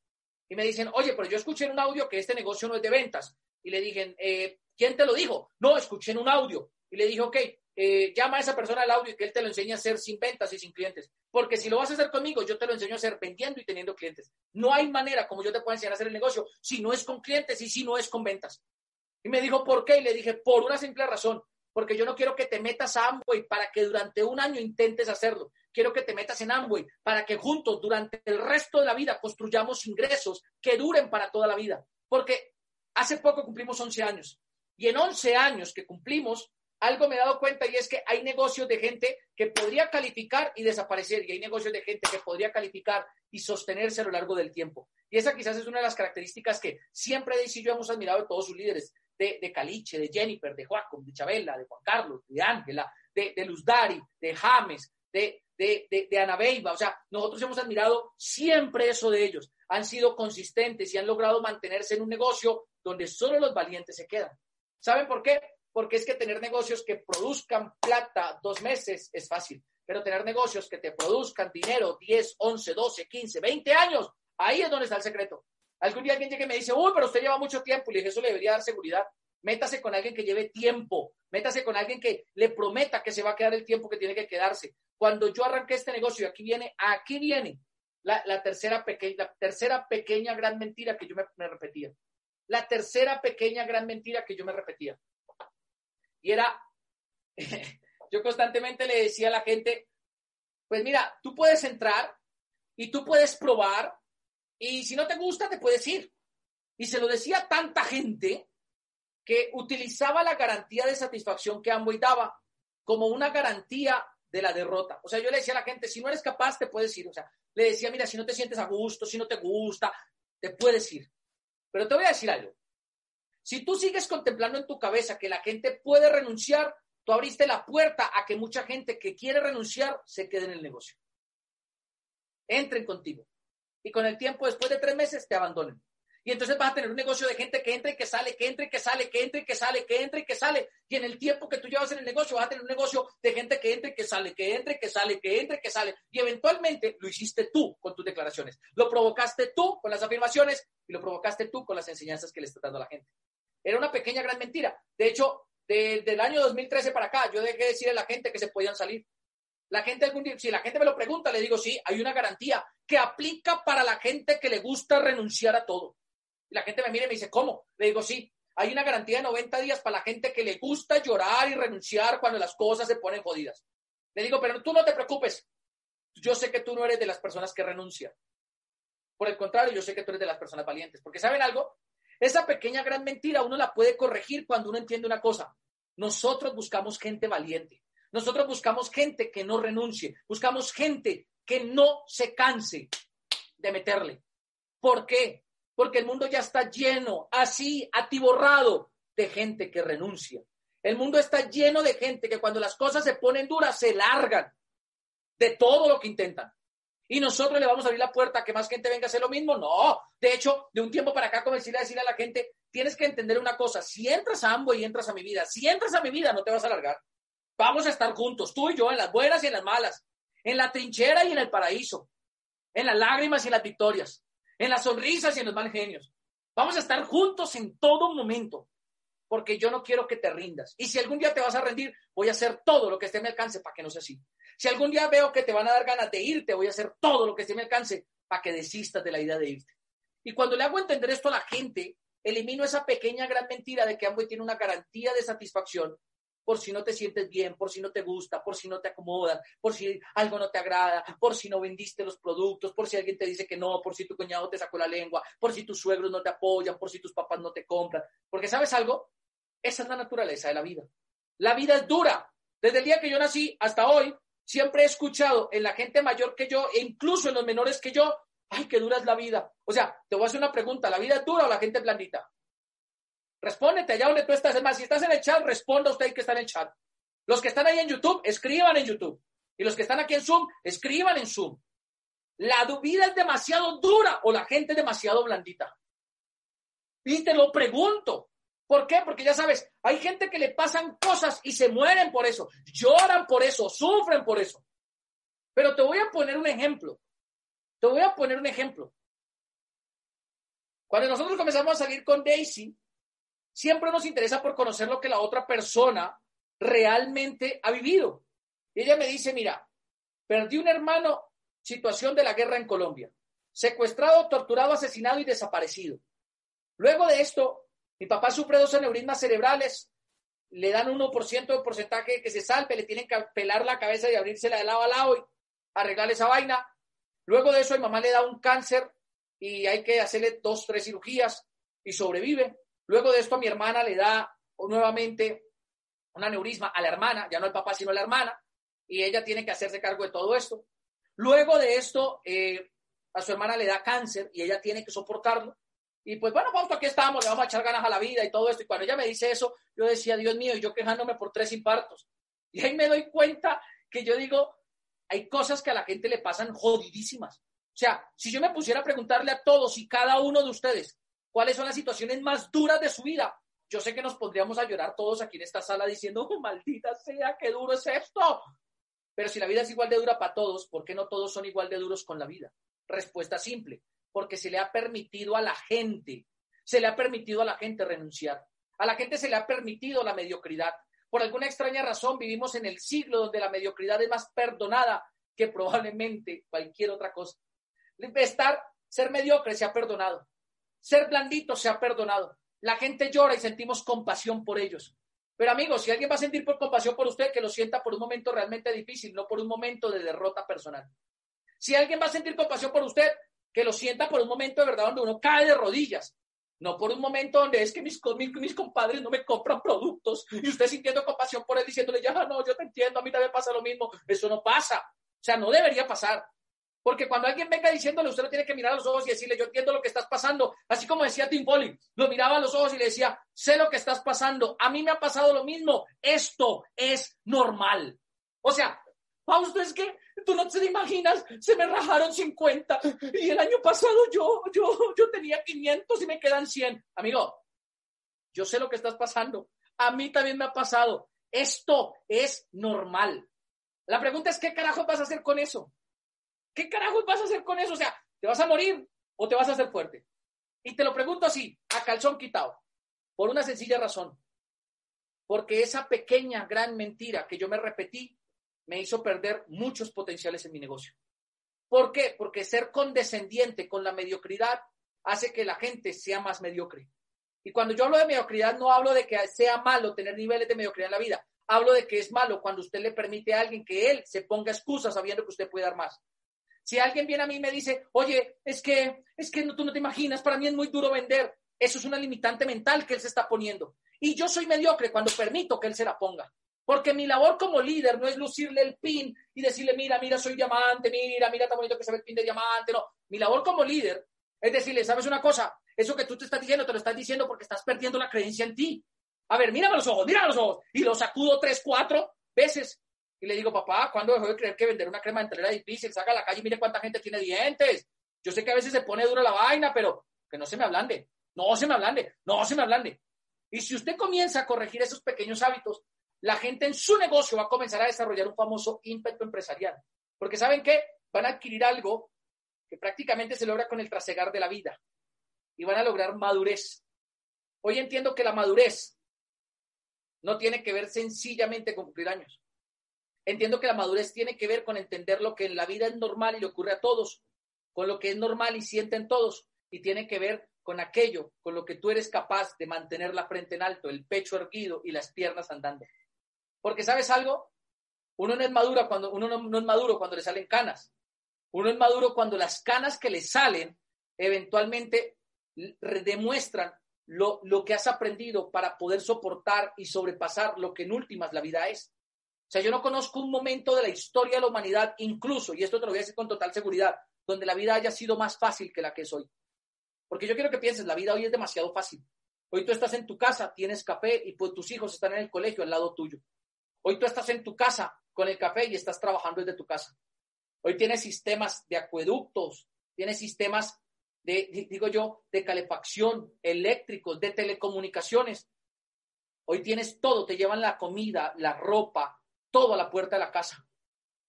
Y me dicen, oye, pero yo escuché en un audio que este negocio no es de ventas. Y le dije, eh, ¿quién te lo dijo? No, escuché en un audio. Y le dije, ok, eh, llama a esa persona al audio y que él te lo enseñe a hacer sin ventas y sin clientes. Porque si lo vas a hacer conmigo, yo te lo enseño a hacer vendiendo y teniendo clientes. No hay manera como yo te pueda enseñar a hacer el negocio si no es con clientes y si no es con ventas. Y me dijo, ¿por qué? Y le dije, por una simple razón porque yo no quiero que te metas a Amway para que durante un año intentes hacerlo. Quiero que te metas en Amway para que juntos durante el resto de la vida construyamos ingresos que duren para toda la vida. Porque hace poco cumplimos 11 años y en 11 años que cumplimos, algo me he dado cuenta y es que hay negocios de gente que podría calificar y desaparecer y hay negocios de gente que podría calificar y sostenerse a lo largo del tiempo. Y esa quizás es una de las características que siempre Daisy y yo hemos admirado de todos sus líderes de, de Caliche, de Jennifer, de Joaquín, de Chabela, de Juan Carlos, de Ángela, de, de Luz Dari, de James, de, de, de, Ana Beiba. O sea, nosotros hemos admirado siempre eso de ellos. Han sido consistentes y han logrado mantenerse en un negocio donde solo los valientes se quedan. ¿Saben por qué? Porque es que tener negocios que produzcan plata dos meses es fácil, pero tener negocios que te produzcan dinero 10, 11, 12, 15, 20 años, ahí es donde está el secreto. Algún día alguien llega y me dice, uy, pero usted lleva mucho tiempo. Y le dije, eso le debería dar seguridad. Métase con alguien que lleve tiempo. Métase con alguien que le prometa que se va a quedar el tiempo que tiene que quedarse. Cuando yo arranqué este negocio, aquí viene, aquí viene la, tercera, pequeña, la tercera pequeña gran mentira que yo me repetía. La tercera pequeña gran mentira que yo me repetía. Y era, [laughs] yo constantemente le decía a la gente, pues mira, tú puedes entrar y tú puedes probar y si no te gusta te puedes ir. Y se lo decía tanta gente que utilizaba la garantía de satisfacción que Amway daba como una garantía de la derrota. O sea, yo le decía a la gente, si no eres capaz, te puedes ir. O sea, le decía, mira, si no te sientes a gusto, si no te gusta, te puedes ir. Pero te voy a decir algo. Si tú sigues contemplando en tu cabeza que la gente puede renunciar, tú abriste la puerta a que mucha gente que quiere renunciar se quede en el negocio. Entren contigo. Y con el tiempo, después de tres meses, te abandonen. Y entonces vas a tener un negocio de gente que entra y que sale, que entra y que sale, que entra y que sale, que entra y que sale. Y en el tiempo que tú llevas en el negocio, vas a tener un negocio de gente que entra y que sale, que entra y que sale, que entra y que sale. Y eventualmente lo hiciste tú con tus declaraciones. Lo provocaste tú con las afirmaciones y lo provocaste tú con las enseñanzas que le estás dando a la gente. Era una pequeña gran mentira. De hecho, desde el año 2013 para acá, yo dejé de decirle a la gente que se podían salir. La gente algún día, si la gente me lo pregunta, le digo, sí, hay una garantía que aplica para la gente que le gusta renunciar a todo. La gente me mira y me dice, ¿cómo? Le digo, sí, hay una garantía de 90 días para la gente que le gusta llorar y renunciar cuando las cosas se ponen jodidas. Le digo, pero tú no te preocupes. Yo sé que tú no eres de las personas que renuncian. Por el contrario, yo sé que tú eres de las personas valientes. Porque ¿saben algo? Esa pequeña gran mentira uno la puede corregir cuando uno entiende una cosa. Nosotros buscamos gente valiente. Nosotros buscamos gente que no renuncie. Buscamos gente que no se canse de meterle. ¿Por qué? porque el mundo ya está lleno, así, atiborrado de gente que renuncia. El mundo está lleno de gente que cuando las cosas se ponen duras se largan de todo lo que intentan. Y nosotros le vamos a abrir la puerta a que más gente venga a hacer lo mismo. No, de hecho, de un tiempo para acá comencé a decirle a la gente, tienes que entender una cosa, si entras a ambos y entras a mi vida, si entras a mi vida no te vas a largar. Vamos a estar juntos, tú y yo, en las buenas y en las malas, en la trinchera y en el paraíso, en las lágrimas y en las victorias en las sonrisas y en los mal genios. Vamos a estar juntos en todo momento, porque yo no quiero que te rindas. Y si algún día te vas a rendir, voy a hacer todo lo que esté a mi alcance para que no sea así. Si algún día veo que te van a dar ganas de irte, voy a hacer todo lo que esté a mi alcance para que desistas de la idea de irte. Y cuando le hago entender esto a la gente, elimino esa pequeña gran mentira de que Amway tiene una garantía de satisfacción por si no te sientes bien, por si no te gusta, por si no te acomoda, por si algo no te agrada, por si no vendiste los productos, por si alguien te dice que no, por si tu cuñado te sacó la lengua, por si tus suegros no te apoyan, por si tus papás no te compran. Porque sabes algo, esa es la naturaleza de la vida. La vida es dura. Desde el día que yo nací hasta hoy, siempre he escuchado en la gente mayor que yo e incluso en los menores que yo, ay, qué dura es la vida. O sea, te voy a hacer una pregunta, ¿la vida es dura o la gente es blandita? Respóndete allá donde tú estás. Es más, si estás en el chat, responda usted que está en el chat. Los que están ahí en YouTube, escriban en YouTube. Y los que están aquí en Zoom, escriban en Zoom. ¿La vida es demasiado dura o la gente demasiado blandita? Y te lo pregunto. ¿Por qué? Porque ya sabes, hay gente que le pasan cosas y se mueren por eso, lloran por eso, sufren por eso. Pero te voy a poner un ejemplo. Te voy a poner un ejemplo. Cuando nosotros comenzamos a salir con Daisy, siempre nos interesa por conocer lo que la otra persona realmente ha vivido. Y ella me dice, mira, perdí un hermano, situación de la guerra en Colombia, secuestrado, torturado, asesinado y desaparecido. Luego de esto, mi papá sufre dos aneurismas cerebrales, le dan 1% de porcentaje que se salve, le tienen que pelar la cabeza y abrírsela de lado a lado y arreglar esa vaina. Luego de eso, mi mamá le da un cáncer y hay que hacerle dos, tres cirugías y sobrevive. Luego de esto, mi hermana le da nuevamente un aneurisma a la hermana, ya no al papá, sino a la hermana, y ella tiene que hacerse cargo de todo esto. Luego de esto, eh, a su hermana le da cáncer y ella tiene que soportarlo. Y pues bueno, pues aquí estamos, le vamos a echar ganas a la vida y todo esto. Y cuando ella me dice eso, yo decía, Dios mío, y yo quejándome por tres infartos. [laughs] Y ahí me doy cuenta que yo digo, hay cosas que a la gente le pasan jodidísimas. O sea, si yo me pusiera a preguntarle a todos y cada uno de ustedes, cuáles son las situaciones más duras de su vida. Yo sé que nos pondríamos a llorar todos aquí en esta sala diciendo, oh, maldita sea, qué duro es esto. Pero si la vida es igual de dura para todos, ¿por qué no todos son igual de duros con la vida? Respuesta simple, porque se le ha permitido a la gente, se le ha permitido a la gente renunciar. A la gente se le ha permitido la mediocridad. Por alguna extraña razón vivimos en el siglo donde la mediocridad es más perdonada que probablemente cualquier otra cosa. Estar, ser mediocre se ha perdonado. Ser blandito se ha perdonado. La gente llora y sentimos compasión por ellos. Pero amigos, si alguien va a sentir por compasión por usted, que lo sienta por un momento realmente difícil, no por un momento de derrota personal. Si alguien va a sentir compasión por usted, que lo sienta por un momento de verdad donde uno cae de rodillas, no por un momento donde es que mis, mis, compadres no me compran productos y usted sintiendo compasión por él diciéndole, ya no, yo te entiendo, a mí también pasa lo mismo. Eso no pasa. O sea, no debería pasar. Porque cuando alguien venga diciéndole, usted lo tiene que mirar a los ojos y decirle, yo entiendo lo que estás pasando. Así como decía Tim Foley, lo miraba a los ojos y le decía, sé lo que estás pasando. A mí me ha pasado lo mismo. Esto es normal. O sea, Fausto, es que tú no te imaginas, se me rajaron 50 y el año pasado yo, yo, yo tenía 500 y me quedan 100. Amigo, yo sé lo que estás pasando. A mí también me ha pasado. Esto es normal. La pregunta es, ¿qué carajos vas a hacer con eso? ¿Qué carajos vas a hacer con eso? O sea, ¿te vas a morir o te vas a hacer fuerte? Y te lo pregunto así, a calzón quitado, por una sencilla razón. Porque esa pequeña, gran mentira que yo me repetí me hizo perder muchos potenciales en mi negocio. ¿Por qué? Porque ser condescendiente con la mediocridad hace que la gente sea más mediocre. Y cuando yo hablo de mediocridad, no hablo de que sea malo tener niveles de mediocridad en la vida. Hablo de que es malo cuando usted le permite a alguien que él se ponga excusas sabiendo que usted puede dar más. Si alguien viene a mí y me dice, oye, es que, es que tú no te imaginas, para mí es muy duro vender. Eso es una limitante mental que él se está poniendo. Y yo soy mediocre cuando permito que él se la ponga. Porque mi labor como líder no es lucirle el pin y decirle, mira, mira, soy diamante, mira, mira, tan bonito que se ve el pin de diamante. No, mi labor como líder es decirle, ¿sabes una cosa? Eso que tú te estás diciendo, te lo estás diciendo porque estás perdiendo la creencia en ti. A ver, mírame los ojos, mírame los ojos. Y lo sacudo tres, cuatro veces. Y le digo, papá, ¿cuándo dejó de creer que vender una crema dental era difícil? Saca a la calle y mire cuánta gente tiene dientes. Yo sé que a veces se pone dura la vaina, pero que no se me ablande. No se me ablande. No se me ablande. Y si usted comienza a corregir esos pequeños hábitos, la gente en su negocio va a comenzar a desarrollar un famoso ímpetu empresarial. Porque ¿saben qué? Van a adquirir algo que prácticamente se logra con el trasegar de la vida y van a lograr madurez. Hoy entiendo que la madurez no tiene que ver sencillamente con cumplir años. Entiendo que la madurez tiene que ver con entender lo que en la vida es normal y le ocurre a todos, con lo que es normal y sienten todos, y tiene que ver con aquello con lo que tú eres capaz de mantener la frente en alto, el pecho erguido y las piernas andando. Porque sabes algo, uno no es maduro cuando uno no, es maduro cuando le salen canas. Uno es maduro cuando las canas que le salen eventualmente demuestran lo, lo, que has aprendido para poder soportar y sobrepasar lo que en últimas la vida es. O sea, yo no conozco un momento de la historia de la humanidad, incluso, y esto te lo voy a decir con total seguridad, donde la vida haya sido más fácil que la que es hoy. Porque yo quiero que pienses, la vida hoy es demasiado fácil. Hoy tú estás en tu casa, tienes café y pues tus hijos están en el colegio al lado tuyo. Hoy tú estás en tu casa con el café y estás trabajando desde tu casa. Hoy tienes sistemas de acueductos, tienes sistemas de, digo yo, de calefacción, eléctricos, de telecomunicaciones. Hoy tienes todo, te llevan la comida, la ropa, todo a la puerta de la casa.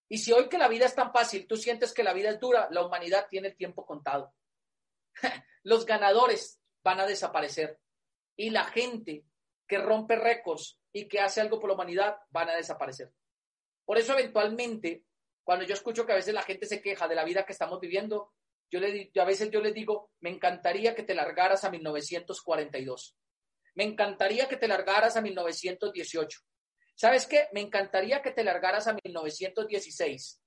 Y si hoy que la vida es tan fácil, tú sientes que la vida es dura, la humanidad tiene el tiempo contado. [laughs] Los ganadores van a desaparecer y la gente que rompe récords y que hace algo por la humanidad van a desaparecer. Por eso eventualmente, cuando yo escucho que a veces la gente se queja de la vida que estamos viviendo, yo, le, a veces yo les digo, me encantaría que te largaras a 1942. Me encantaría que te largaras a 1918. ¿Sabes qué? Me encantaría que te largaras a 1916.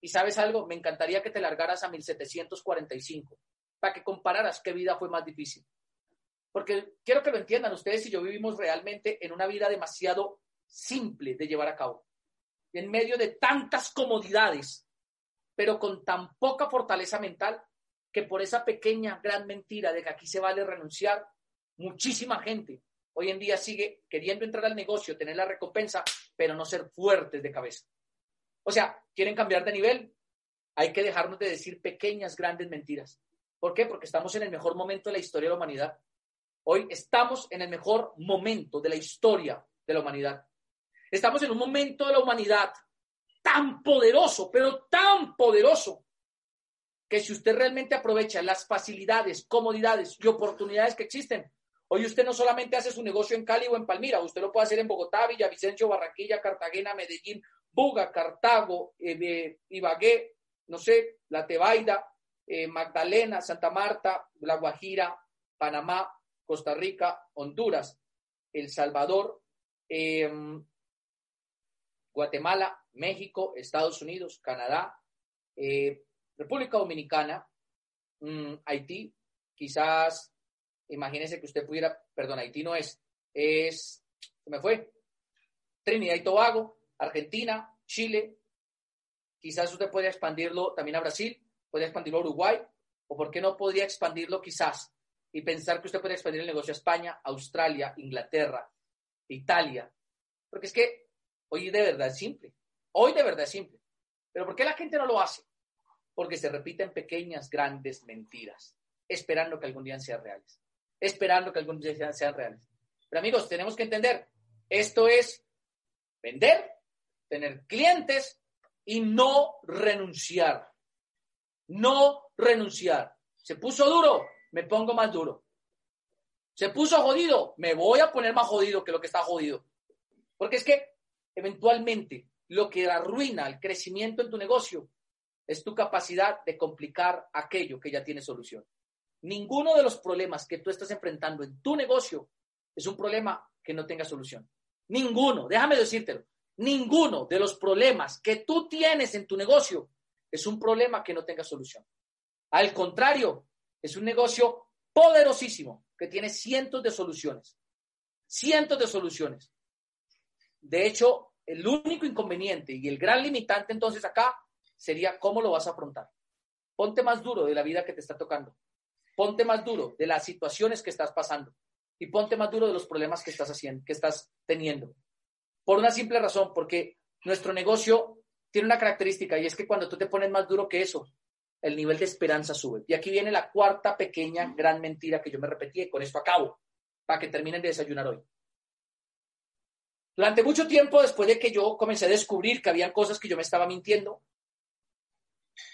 ¿Y sabes algo? Me encantaría que te largaras a 1745 para que compararas qué vida fue más difícil. Porque quiero que lo entiendan ustedes y yo vivimos realmente en una vida demasiado simple de llevar a cabo. En medio de tantas comodidades, pero con tan poca fortaleza mental que por esa pequeña gran mentira de que aquí se vale renunciar, muchísima gente hoy en día sigue queriendo entrar al negocio, tener la recompensa, pero no ser fuertes de cabeza. O sea, quieren cambiar de nivel, hay que dejarnos de decir pequeñas, grandes mentiras. ¿Por qué? Porque estamos en el mejor momento de la historia de la humanidad. Hoy estamos en el mejor momento de la historia de la humanidad. Estamos en un momento de la humanidad tan poderoso, pero tan poderoso, que si usted realmente aprovecha las facilidades, comodidades y oportunidades que existen, Hoy usted no solamente hace su negocio en Cali o en Palmira, usted lo puede hacer en Bogotá, Villavicencio, Barranquilla, Cartagena, Medellín, Buga, Cartago, eh, Ibagué, no sé, La Tebaida, eh, Magdalena, Santa Marta, La Guajira, Panamá, Costa Rica, Honduras, El Salvador, em, Guatemala, México, Estados Unidos, Canadá, eh, República Dominicana, mm, Haití, quizás imagínese que usted pudiera, perdón, Haití no es, es, me fue, Trinidad y Tobago, Argentina, Chile, quizás usted podría expandirlo también a Brasil, podría expandirlo a Uruguay, o por qué no podría expandirlo quizás y pensar que usted puede expandir el negocio a España, Australia, Inglaterra, Italia, porque es que hoy de verdad es simple, hoy de verdad es simple, pero ¿por qué la gente no lo hace? Porque se repiten pequeñas, grandes mentiras, esperando que algún día sean reales esperando que algún día sean reales. Pero amigos, tenemos que entender, esto es vender, tener clientes y no renunciar. No renunciar. Se puso duro, me pongo más duro. Se puso jodido, me voy a poner más jodido que lo que está jodido. Porque es que eventualmente lo que arruina el crecimiento en tu negocio es tu capacidad de complicar aquello que ya tiene solución. Ninguno de los problemas que tú estás enfrentando en tu negocio es un problema que no tenga solución. Ninguno, déjame decírtelo, ninguno de los problemas que tú tienes en tu negocio es un problema que no tenga solución. Al contrario, es un negocio poderosísimo que tiene cientos de soluciones. Cientos de soluciones. De hecho, el único inconveniente y el gran limitante entonces acá sería cómo lo vas a afrontar. Ponte más duro de la vida que te está tocando ponte más duro de las situaciones que estás pasando y ponte más duro de los problemas que estás haciendo, que estás teniendo. Por una simple razón, porque nuestro negocio tiene una característica y es que cuando tú te pones más duro que eso, el nivel de esperanza sube. Y aquí viene la cuarta pequeña gran mentira que yo me repetí y con esto acabo, para que terminen de desayunar hoy. Durante mucho tiempo, después de que yo comencé a descubrir que habían cosas que yo me estaba mintiendo,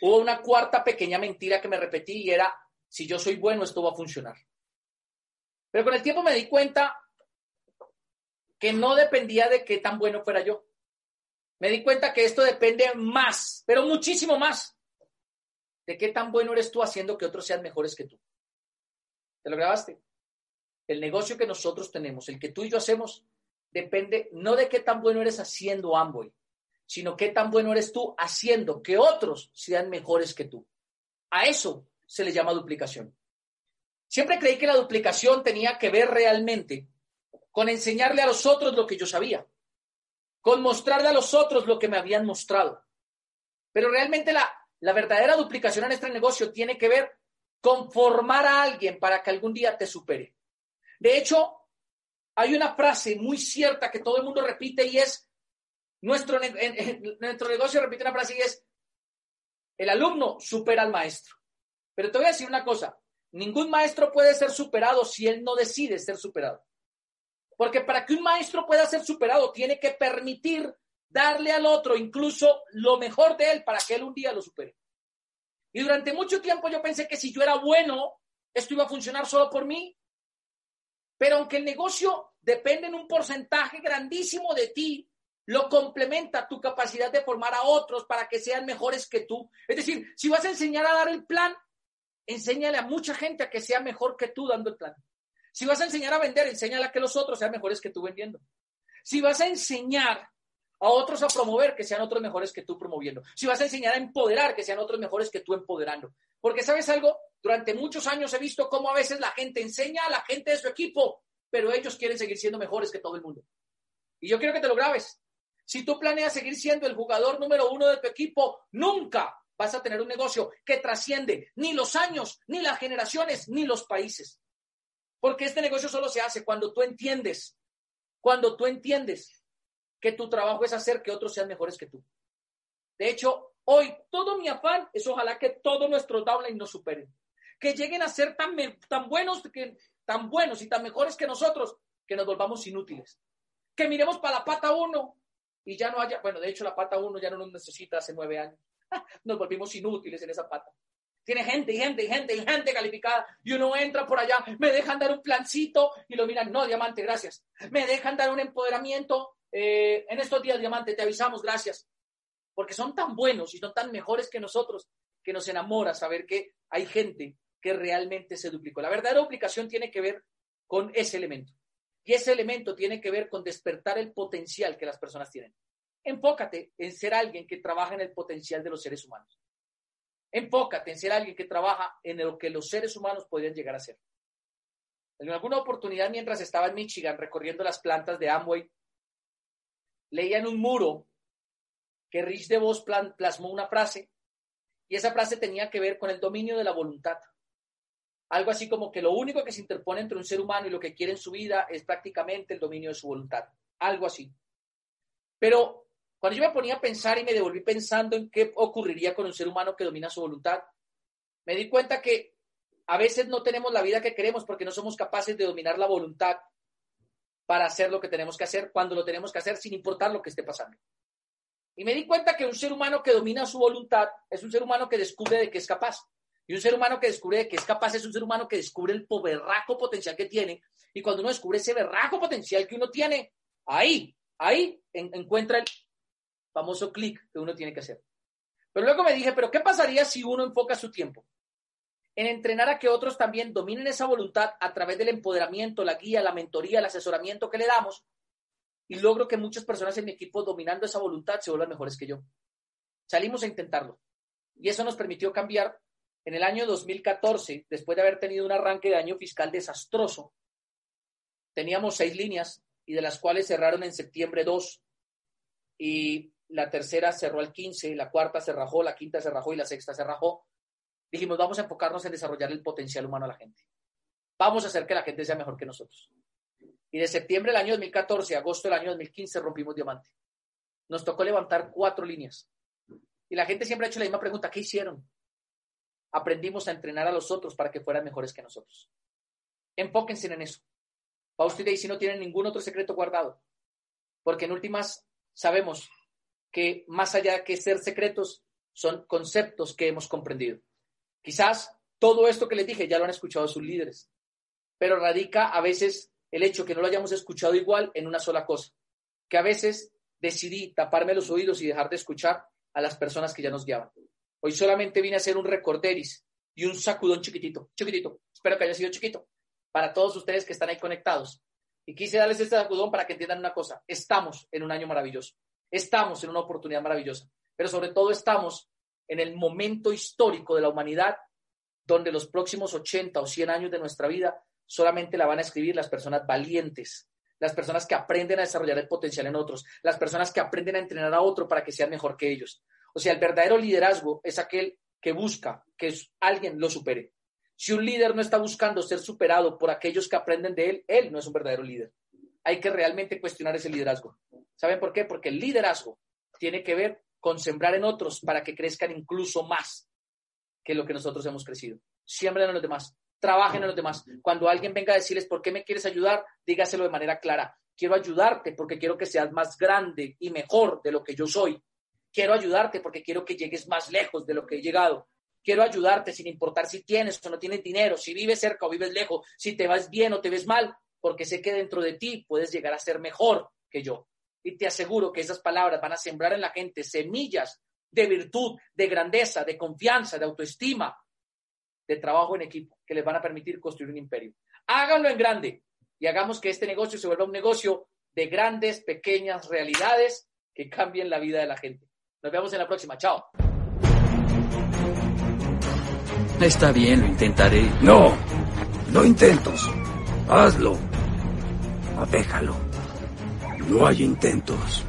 hubo una cuarta pequeña mentira que me repetí y era si yo soy bueno, esto va a funcionar. Pero con el tiempo me di cuenta que no dependía de qué tan bueno fuera yo. Me di cuenta que esto depende más, pero muchísimo más, de qué tan bueno eres tú haciendo que otros sean mejores que tú. ¿Te lo grabaste? El negocio que nosotros tenemos, el que tú y yo hacemos, depende no de qué tan bueno eres haciendo Amway, sino qué tan bueno eres tú haciendo que otros sean mejores que tú. A eso se le llama duplicación. Siempre creí que la duplicación tenía que ver realmente con enseñarle a los otros lo que yo sabía, con mostrarle a los otros lo que me habían mostrado. Pero realmente la, la verdadera duplicación en este negocio tiene que ver con formar a alguien para que algún día te supere. De hecho, hay una frase muy cierta que todo el mundo repite y es, nuestro, nuestro negocio repite una frase y es, el alumno supera al maestro. Pero te voy a decir una cosa, ningún maestro puede ser superado si él no decide ser superado. Porque para que un maestro pueda ser superado, tiene que permitir darle al otro incluso lo mejor de él para que él un día lo supere. Y durante mucho tiempo yo pensé que si yo era bueno, esto iba a funcionar solo por mí. Pero aunque el negocio depende en un porcentaje grandísimo de ti, lo complementa tu capacidad de formar a otros para que sean mejores que tú. Es decir, si vas a enseñar a dar el plan, enséñale a mucha gente a que sea mejor que tú dando el plan. Si vas a enseñar a vender, enséñale a que los otros sean mejores que tú vendiendo. Si vas a enseñar a otros a promover, que sean otros mejores que tú promoviendo. Si vas a enseñar a empoderar, que sean otros mejores que tú empoderando. Porque sabes algo, durante muchos años he visto cómo a veces la gente enseña a la gente de su equipo, pero ellos quieren seguir siendo mejores que todo el mundo. Y yo quiero que te lo grabes. Si tú planeas seguir siendo el jugador número uno de tu equipo, nunca vas a tener un negocio que trasciende ni los años, ni las generaciones, ni los países. Porque este negocio solo se hace cuando tú entiendes, cuando tú entiendes que tu trabajo es hacer que otros sean mejores que tú. De hecho, hoy todo mi afán es ojalá que todos nuestros downline nos superen, que lleguen a ser tan, tan buenos, que, tan buenos y tan mejores que nosotros, que nos volvamos inútiles. Que miremos para la pata uno y ya no haya, bueno, de hecho la pata uno ya no nos necesita hace nueve años. [laughs] nos volvimos inútiles en esa pata. tiene gente y gente y gente y gente calificada y uno entra por allá, me dejan dar un plancito y lo miran, no, diamante, gracias. Me dejan dar un empoderamiento eh, en estos días, diamante, te avisamos, gracias. Porque son tan buenos y son tan mejores que nosotros que nos enamora saber que hay gente que realmente se duplicó. La verdadera duplicación tiene que ver con ese elemento. Y ese elemento tiene que ver con despertar el potencial que las personas tienen. Enfócate en ser alguien que trabaja en el potencial de los seres humanos. Enfócate en ser alguien que trabaja en lo que los seres humanos podrían llegar a ser. En alguna oportunidad, mientras estaba en Michigan recorriendo las plantas de Amway, leía en un muro que Rich DeVos plasmó una frase y esa frase tenía que ver con el dominio de la voluntad. Algo así como que lo único que se interpone entre un ser humano y lo que quiere en su vida es prácticamente el dominio de su voluntad. Algo así. Pero cuando yo me ponía a pensar y me devolví pensando en qué ocurriría con un ser humano que domina su voluntad, me di cuenta que a veces no tenemos la vida que queremos porque no somos capaces de dominar la voluntad para hacer lo que tenemos que hacer cuando lo tenemos que hacer sin importar lo que esté pasando. Y me di cuenta que un ser humano que domina su voluntad es un ser humano que descubre de qué es capaz. Y un ser humano que descubre de qué es capaz es un ser humano que descubre el berraco potencial que tiene. Y cuando uno descubre ese berraco potencial que uno tiene, ahí, ahí encuentra el famoso clic que uno tiene que hacer. Pero luego me dije, pero ¿qué pasaría si uno enfoca su tiempo en entrenar a que otros también dominen esa voluntad a través del empoderamiento, la guía, la mentoría, el asesoramiento que le damos? Y logro que muchas personas en mi equipo dominando esa voluntad se vuelvan mejores que yo. Salimos a intentarlo. Y eso nos permitió cambiar en el año 2014, después de haber tenido un arranque de año fiscal desastroso. Teníamos seis líneas y de las cuales cerraron en septiembre dos. Y la tercera cerró al 15, la cuarta se rajó, la quinta se rajó y la sexta se rajó. Dijimos, vamos a enfocarnos en desarrollar el potencial humano a la gente. Vamos a hacer que la gente sea mejor que nosotros. Y de septiembre del año 2014 a agosto del año 2015 rompimos diamante. Nos tocó levantar cuatro líneas. Y la gente siempre ha hecho la misma pregunta, ¿qué hicieron? Aprendimos a entrenar a los otros para que fueran mejores que nosotros. Enfóquense en eso. Para ustedes si no tienen ningún otro secreto guardado. Porque en últimas sabemos que más allá que ser secretos, son conceptos que hemos comprendido. Quizás todo esto que les dije ya lo han escuchado sus líderes, pero radica a veces el hecho que no lo hayamos escuchado igual en una sola cosa, que a veces decidí taparme los oídos y dejar de escuchar a las personas que ya nos guiaban. Hoy solamente vine a hacer un recorderis y un sacudón chiquitito, chiquitito, espero que haya sido chiquito, para todos ustedes que están ahí conectados. Y quise darles este sacudón para que entiendan una cosa, estamos en un año maravilloso. Estamos en una oportunidad maravillosa, pero sobre todo estamos en el momento histórico de la humanidad donde los próximos 80 o 100 años de nuestra vida solamente la van a escribir las personas valientes, las personas que aprenden a desarrollar el potencial en otros, las personas que aprenden a entrenar a otro para que sea mejor que ellos. O sea, el verdadero liderazgo es aquel que busca que alguien lo supere. Si un líder no está buscando ser superado por aquellos que aprenden de él, él no es un verdadero líder. Hay que realmente cuestionar ese liderazgo. ¿Saben por qué? Porque el liderazgo tiene que ver con sembrar en otros para que crezcan incluso más que lo que nosotros hemos crecido. Siembren en los demás, trabajen en los demás. Cuando alguien venga a decirles por qué me quieres ayudar, dígaselo de manera clara. Quiero ayudarte porque quiero que seas más grande y mejor de lo que yo soy. Quiero ayudarte porque quiero que llegues más lejos de lo que he llegado. Quiero ayudarte sin importar si tienes o no tienes dinero, si vives cerca o vives lejos, si te vas bien o te ves mal, porque sé que dentro de ti puedes llegar a ser mejor que yo y te aseguro que esas palabras van a sembrar en la gente semillas de virtud, de grandeza, de confianza, de autoestima, de trabajo en equipo, que les van a permitir construir un imperio. Háganlo en grande y hagamos que este negocio se vuelva un negocio de grandes, pequeñas realidades que cambien la vida de la gente. Nos vemos en la próxima. Chao. Está bien, lo intentaré. No, no intentos. Hazlo. Déjalo. No hay intentos.